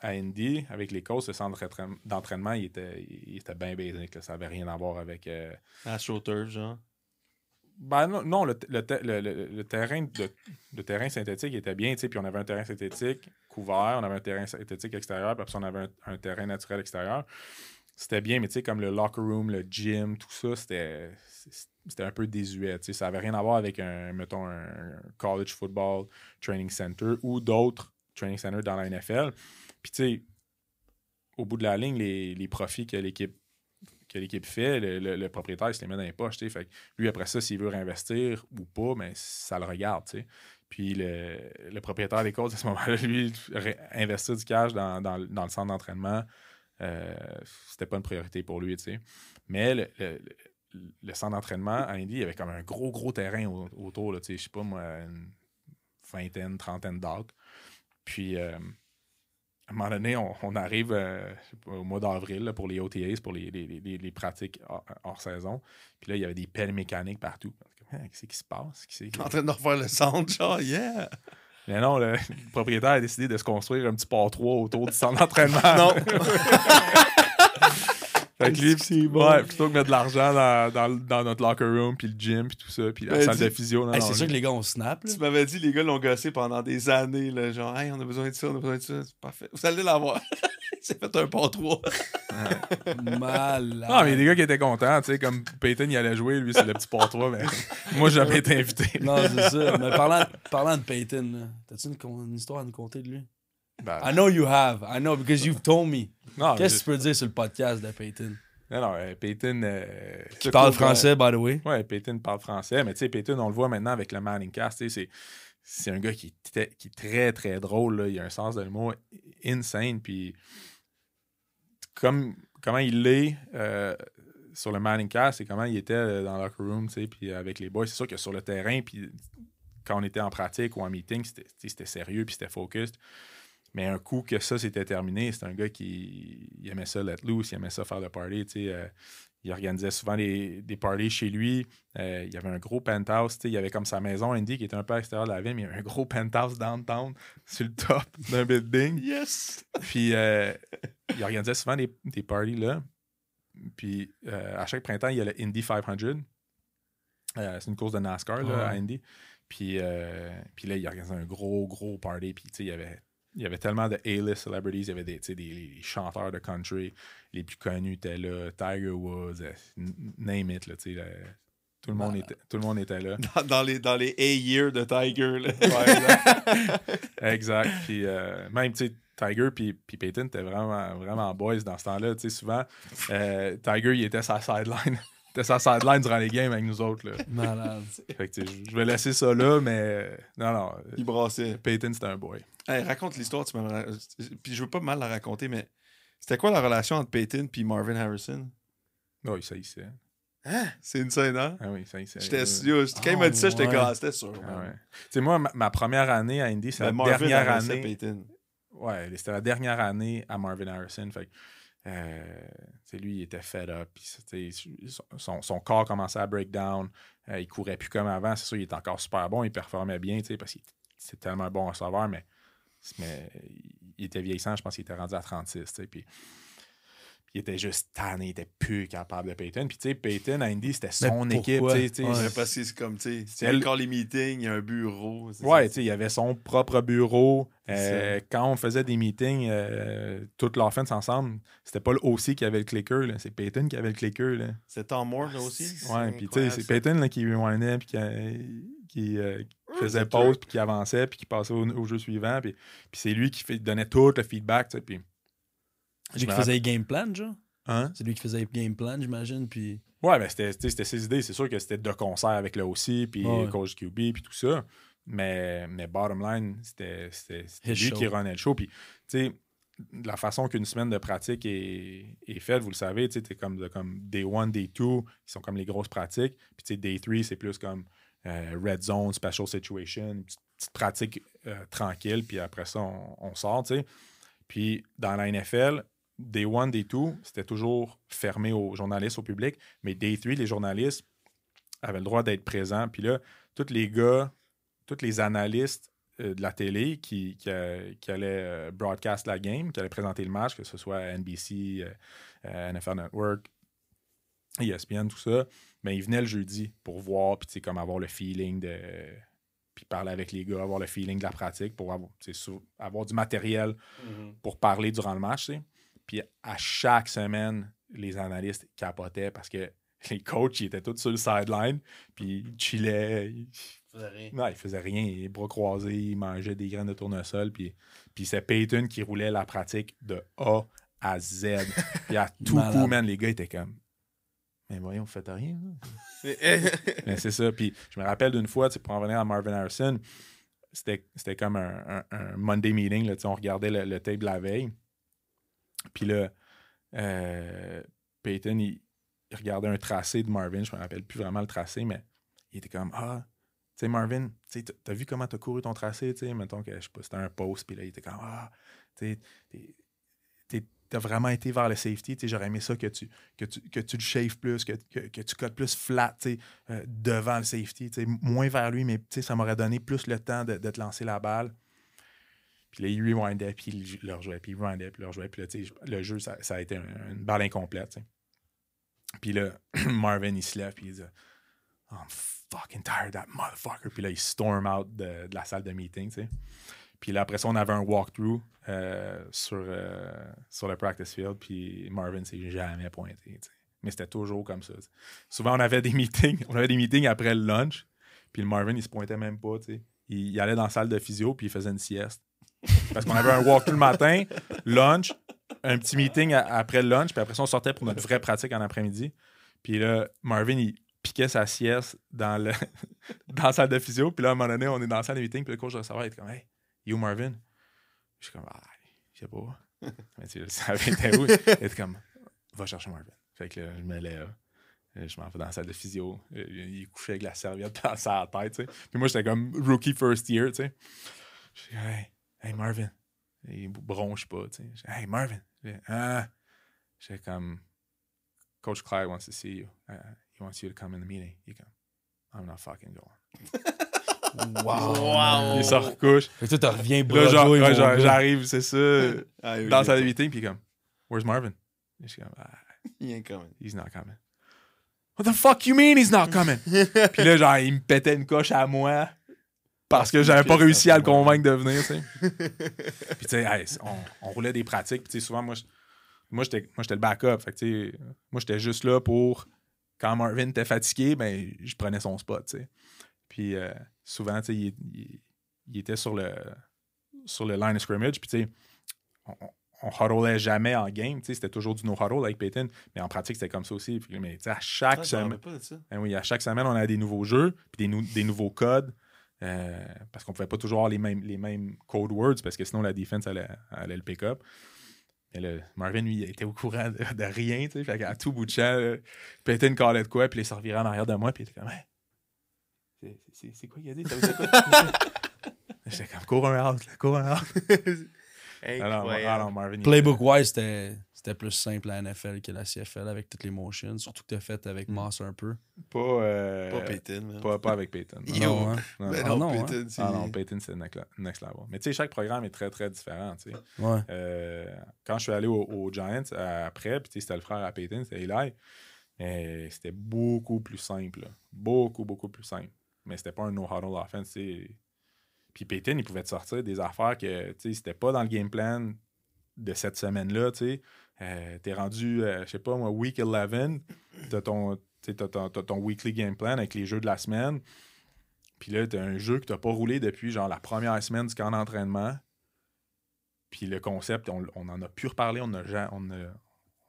à Indy avec les coachs, le centre d'entraînement- il était, il était bien basique. là. Ça n'avait rien à voir avec. euh, AstroTurf, genre? Ben non, non, le, le, te- le- terrain, le terrain synthétique était bien, puis on avait un terrain synthétique couvert, on avait un terrain synthétique extérieur, puis on avait un, un terrain naturel extérieur. C'était bien, mais tu sais, comme le locker room, le gym, tout ça, c'était un peu désuet, tu sais. Ça avait rien à voir avec un, mettons, un college football training center ou d'autres training centers dans la NFL. Puis tu sais, au bout de la ligne, les, les profits que l'équipe que l'équipe fait, le, le- propriétaire il se les met dans les poches. Fait que lui, après ça, s'il veut réinvestir ou pas, mais ça le regarde. Puis le, le propriétaire des courses, à ce moment-là, lui, investir du cash dans, dans dans le centre d'entraînement, euh, c'était pas une priorité pour lui. tu sais. Mais le, centre d'entraînement à il y avait comme un gros, gros terrain au- autour. là, tu sais, Je sais pas, moi, une vingtaine, trentaine d'acres. Puis, euh, à un moment donné, on, arrive euh, au mois d'avril pour les OTAs, pour les, les- les- les pratiques hors, saison. Puis là, il y avait des pelles mécaniques partout. Hein, Qu'est-ce qui se passe? Qui- En train de refaire le centre, genre, yeah! Mais non, le, le propriétaire a décidé de se construire un petit port 3 autour du centre d'entraînement. Non. Fait que lui, ouais, plutôt que mettre de l'argent dans, dans, notre locker room, puis le gym, puis tout ça, puis la Ben, salle dis- de physio. Hey, c'est sûr que les gars, on snap. là. Tu m'avais dit, les gars l'ont gossé pendant des années, là, genre, hey, on a besoin de ça, on a besoin de ça, c'est parfait. Vous allez l'avoir. Il s'est fait un port 3. Malade. Non, mais il y a des gars qui étaient contents, tu sais, comme Peyton, il allait jouer, lui, c'est le petit port 3, mais moi, j'avais été invité. Non, c'est ça. Mais parlant, parlant de Peyton, t'as-tu une, une histoire à nous conter de lui? Ben, I know you have. I know because you've told me. Qu'est-ce que tu peux dire sur le podcast de Peyton? non, non, euh, Peyton. euh, Tu parles français, by the way. Ouais, Peyton parle français, mais tu sais, Peyton, on le voit maintenant avec le Manning Cast, tu sais, c'est. C'est un gars qui qui est très, très drôle. Là. Il a un sens de l'humour insane. Puis, comme, comment il est euh, sur le Manning Cast et comment il était euh, dans le locker room, tu sais, puis avec les boys. C'est sûr que sur le terrain, puis quand on était en pratique ou en meeting, c'était c'était sérieux puis c'était focus. Mais un coup que ça s'était terminé, c'est un gars qui il aimait ça let loose, il aimait ça faire le party. euh, il organisait souvent des, des parties chez lui. Euh, il y avait un gros penthouse. Il y avait comme sa maison Indy qui était un peu à l'extérieur de la ville, mais il y avait un gros penthouse downtown sur le top d'un building. Yes! Puis euh, il organisait souvent des, des parties là. Puis à chaque printemps, il y a le Indy 500. Euh, c'est une course de NASCAR là, à. Indy. Puis, euh, puis là, il organisait un gros, gros party. Puis il y avait, il y avait tellement de A-list celebrities. Il y avait des, des chanteurs de country. Les plus connus étaient là. Tiger Woods, euh, name it. Là, tu sais, là. tout, le monde était, tout le monde était là. Dans, dans les, dans les A-years de Tiger, là. Exact. Puis euh, même, tu sais, Tiger puis, puis Peyton étaient vraiment, vraiment boys dans ce temps-là. Tu sais, souvent, euh, Tiger, il était sa sideline. Était sa sideline durant les games avec nous autres. Là. Malade. Fait que, tu sais, je vais laisser ça là, mais euh, non, non. euh, Il brassait. Peyton, c'était un boy. Hey, raconte l'histoire, tu Puis je veux pas mal la raconter, mais c'était quoi la relation entre Peyton et Marvin Harrison? Oui, ça, il sait. C'est une scène, hein? Ah oui, ça, il sait. J'étais sûr. Quand il m'a dit ça, j'étais ouais. comme, ah, c'était sûr. Ah ouais. Tu sais, moi, ma, ma première année à Indy, c'est Mais la Marvin dernière année. Peyton. Ouais, c'était la dernière année à Marvin Harrison. Fait que, euh, lui, il était fed up. son, son- corps commençait à break down. Euh, il courait plus comme avant. C'est sûr, il était encore super bon. Il performait bien, parce qu'il c'est tellement bon receveur, mais, mais il était vieillissant. Je pense qu'il était rendu à 36. tu sais, Puis, puis il était juste tanné. Il était plus capable de Peyton. Puis, tu sais, Peyton à Indy, c'était son Mais équipe. pourquoi? tu sais, tu sais. Ouais. Parce que c'est comme, tu sais, C'est il y a elle- encore les meetings, il y a un bureau. Ouais, tu sais, il y avait son propre bureau. Euh, quand on faisait des meetings, euh, toute l'offense ensemble, c'était pas le OC qui avait le clicker, là, c'est Peyton qui avait le clicker. Là. C'est Tom Moore, là aussi? Ouais, puis tu sais, c'est. Peyton là, qui rewindait, puis qui, euh, qui, euh, qui faisait pause, puis qui avançait, puis qui passait au, au jeu suivant. Puis, c'est lui qui fait- donnait tout le feedback. tu sais, Puis, lui qui faisait les game plan, genre? Hein? C'est lui qui faisait les game plan, j'imagine, puis... Ouais, ben c'était ses idées. C'est sûr que c'était de concert avec le OC, puis Ouais. coach QB, puis tout ça. Mais, mais bottom line, c'était lui show. qui runnait le show. Puis, tu sais, la façon qu'une semaine de pratique est, est faite, vous le savez, tu sais, comme, comme day one, day two, qui sont comme les grosses pratiques. Puis, tu sais, day three, c'est plus comme euh, red zone, special situation, une petite, petite pratique euh, tranquille. Puis après ça, on, on sort, tu sais. Puis, dans la NFL, Day 1, Day 2, c'était toujours fermé aux journalistes, au public. Mais Day 3, les journalistes avaient le droit d'être présents. Puis là, tous les gars, tous les analystes euh, de la télé qui, qui, euh, qui allaient euh, broadcast la game, qui allaient présenter le match, que ce soit NBC, NFL Network, ESPN, tout ça, ben, ils venaient le jeudi pour voir, puis comme avoir le feeling de. Puis parler avec les gars, avoir le feeling de la pratique, pour avoir, du matériel pour parler durant le match. Puis à chaque semaine, les analystes capotaient parce que les coachs, ils étaient tous sur le sideline, puis ils chillaient. ils- non, il faisait rien. Les bras croisés, il mangeait des graines de tournesol. Puis, puis c'est Peyton qui roulait la pratique de A à Z. Puis à tout Malade. coup, man, les gars étaient comme. Mais voyons, vous faites rien. Mais c'est ça. Puis je me rappelle d'une fois, pour en revenir à Marvin Harrison, c'était comme un, un- un Monday meeting. Là, on regardait le, le tape la veille. Puis là, euh, Peyton, il, regardait un tracé de Marvin. Je me rappelle plus vraiment le tracé, mais il était comme Ah, tu sais, Marvin, tu t'as vu comment t'as couru ton tracé, tu sais, mettons que, je sais pas, c'était un post, puis là, il était comme Ah, tu sais, t'as vraiment été vers le safety, tu j'aurais aimé ça que tu, que tu, que tu le shaves plus, que, que, que tu cotes plus flat, tu euh, devant le safety, tu moins vers lui, mais tu ça m'aurait donné plus le temps de te lancer la balle. Puis là, il rewindait, puis il le puis il rewindait, puis il le. Puis là, le jeu, ça, a été un- une balle incomplète. Puis là, Marvin, il se lève, puis il dit I'm fucking tired that motherfucker. Puis là, il storm out de, la salle de meeting. Puis là, après ça, on avait un walkthrough euh, sur, euh, sur le practice field, puis Marvin s'est jamais pointé. Mais c'était toujours comme ça. Souvent, on avait des meetings, on avait des meetings après le lunch, puis le Marvin, il se pointait même pas, tu. Il, il allait dans la salle de physio, puis il faisait une sieste. Parce qu'on avait un walkthrough le matin, lunch, un petit meeting après le lunch, puis après ça, on sortait pour notre vraie pratique en après-midi. Puis là, Marvin, il piquait sa sieste dans, le, dans la salle de physio. Puis là, à un moment donné, on est dans la salle de meeting, puis le coach de recevoir, il était comme Hey, you Marvin? Je suis comme Ah, je sais pas. Mais tu je savais, était où? Il était comme Va chercher Marvin. Fait que là, je me lève. Euh, Je m'en vais dans la salle de physio. Euh, Il couchait avec la serviette dans sa tête, tu sais. Puis moi, j'étais comme rookie first year, tu sais. Je suis comme, hey, hey Marvin. Il bronche pas, tu sais. Hey Marvin. Je dis, Ah. J'étais comme Coach Clyde wants to see you. Uh, he wants you to come in the meeting. Est comme I'm not fucking going. Wow. Il se recouche. Toi, tu reviens Là, genre, mon genre, j'arrive, c'est ça, Ah, oui, dans sa meeting, puis comme Where's Marvin? Et je suis comme ah, est quand même. He's not coming. What the fuck you mean he's not coming? puis là, genre, il me pétait une coche à moi parce que j'avais pas réussi à le convaincre de venir, tu sais. puis tu sais, hey, on, on roulait des pratiques, puis tu sais, souvent, moi, moi, j'étais moi, j'étais le backup. Fait que, tu sais, moi, j'étais juste là pour, quand Marvin était fatigué, ben, je prenais son spot, tu sais. Puis euh, souvent, tu sais, il, il- il était sur le, sur le line of scrimmage, puis tu sais, on, on huddlait jamais en game, tu sais, c'était toujours du no-huddle avec Peyton, mais en pratique, c'était comme ça aussi. Puis, mais tu sais, à chaque Ah, semaine, rappelle pas de ça. ben oui, à chaque semaine, on a des nouveaux jeux, puis des, nou- des nouveaux codes. Euh, parce qu'on pouvait pas toujours avoir les mêmes, les mêmes code words, parce que sinon la défense allait, allait le pick-up. Mais là, Marvin, lui, il était au courant de, de rien, tu sais. Fait qu'à tout bout de champ, là, Peyton callait de quoi, puis il se revirait en arrière de moi, puis il était comme, Hey, c'est- quoi qu'il a dit? Ça quoi? J'étais comme, cours un out, cours un out. Alors, Incroyable. alors, Marvin, il- Playbook-wise, c'était c'était plus simple à NFL que la CFL avec toutes les motions. Surtout que t'as fait avec Moss un peu. Pas, euh, Pas Peyton, man. pas, pas avec Peyton. Non, Yo. Non, hein? non, Ben non. non, hein. Peyton, c'est... Ah non, Peyton, c'est next, next level. Mais tu sais, chaque programme est très, très différent. tu sais. Ouais. Euh, quand je suis allé aux au Giants après, puis tu sais, c'était le frère à Peyton, c'était Eli, mais c'était beaucoup plus simple. là. Beaucoup, beaucoup plus simple. Mais c'était pas un no-huddle offense. tu sais. Puis Peyton, il pouvait te sortir des affaires que tu c'était pas dans le game plan de cette semaine-là. tu. Euh, T'es rendu, euh, je sais pas moi, week 11, t'as ton, tu t'as ton, weekly game plan avec les jeux de la semaine. Puis là, t'as un jeu que t'as pas roulé depuis genre la première semaine du camp d'entraînement. Puis le concept, on, on en a pu reparler, on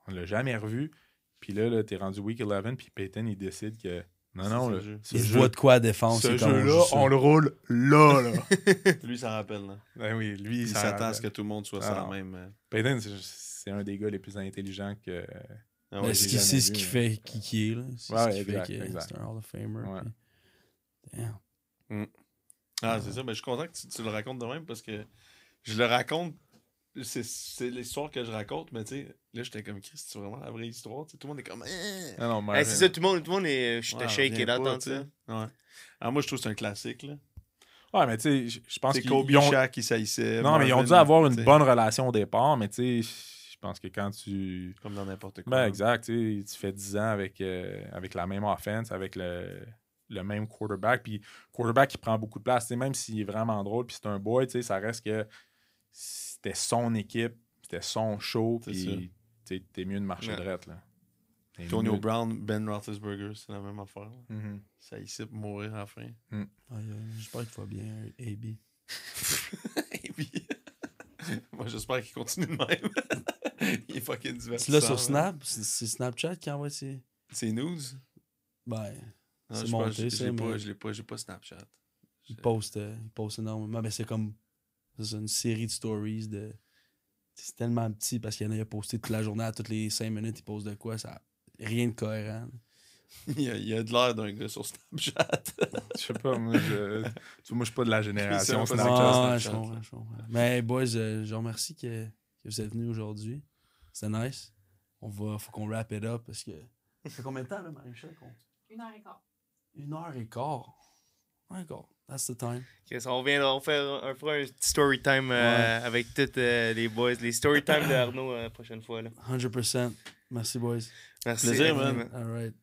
on l'a jamais revu. Puis là, là t'es rendu week 11, puis Peyton, il décide que non, non, là, ce jeu. ce Il se jeu- voit de quoi à défense. ce jeu-là, on le roule là, là. Lui, ça rappelle, là. ben oui, lui, Il s'attend à ce que tout le monde soit Ah ça non. même. euh. Peyton, c'est- un des gars les plus intelligents que. Ah Mais ouais, c'est j'ai c'est jamais ce vu, qui là. fait qui, qui est. là. C'est Ouais, ce un Hall of Famer. Ouais. puis- Damn. Ah, c'est ça. Ben, je suis content que tu, tu le racontes de même parce que je le raconte c'est, c'est l'histoire que je raconte, mais tu sais, là, j'étais comme, Chris, c'est vraiment la vraie histoire. Tu sais, tout le monde est comme, eh. Ah non, mais- c'est ça, tout le monde, tout le monde est. Je te shake et d'entendre tu sais. ça. Ouais. Alors, moi, je trouve que c'est un classique, là. Ouais, mais tu sais, je- pense C'est qu'ils Kobe ont... Shaq qui saillissait. Non, mais ils ont dû avoir une bonne relation au départ, mais tu sais, je pense que quand tu. Comme dans n'importe quoi. Ben, exact, tu sais, tu fais 10 ans avec, euh, avec la même offense, avec le, le même quarterback, puis quarterback qui prend beaucoup de place, tu sais, même s'il est vraiment drôle, puis c'est un boy, tu sais, ça reste que c'était son équipe, c'était son show, C'est puis t'es mieux de marcher Ouais. drette, là. Antonio mieux- Brown, Ben Roethlisberger, c'est la même affaire. Mhm. Ça ici pour mourir à la fin. Aïe, aïe, J'espère qu'il va bien, AB. Et puis, Moi, j'espère qu'il continue de même. Il est fucking divertissant. sur là. Snap? C'est c'est Snapchat qui envoie ses. C'est news? Ben, C'est je monté, je- l'ai mais- pas, je l'ai pas, j'ai pas Snapchat. il poste, euh, il poste énormément. Ben, c'est comme. C'est une série de stories de. C'est tellement petit parce qu'il y en a, il a posté toute la journée, à toutes les 5 minutes, il poste de quoi, ça. Rien de cohérent. Il y a, il y a de l'air d'un gars sur Snapchat. Je sais pas, moi, je, tu vois, moi, je suis pas de la génération un Snapchat. Ah, je comprends, je comprends. Mais boys, euh, je vous remercie que, que vous êtes venus aujourd'hui. C'était nice. On va, faut qu'on wrap it up parce que. Ça fait combien de temps, là, Marie-Michel? qu'on- Une heure et quart. Une heure et quart. Une heure et quart. That's the time. On vient on faire un, fera un petit story time euh, avec tous euh, les boys. Les story time de Arnaud euh, la prochaine fois. Là. 100%. Merci, boys. Merci. Plaisir, man. All right.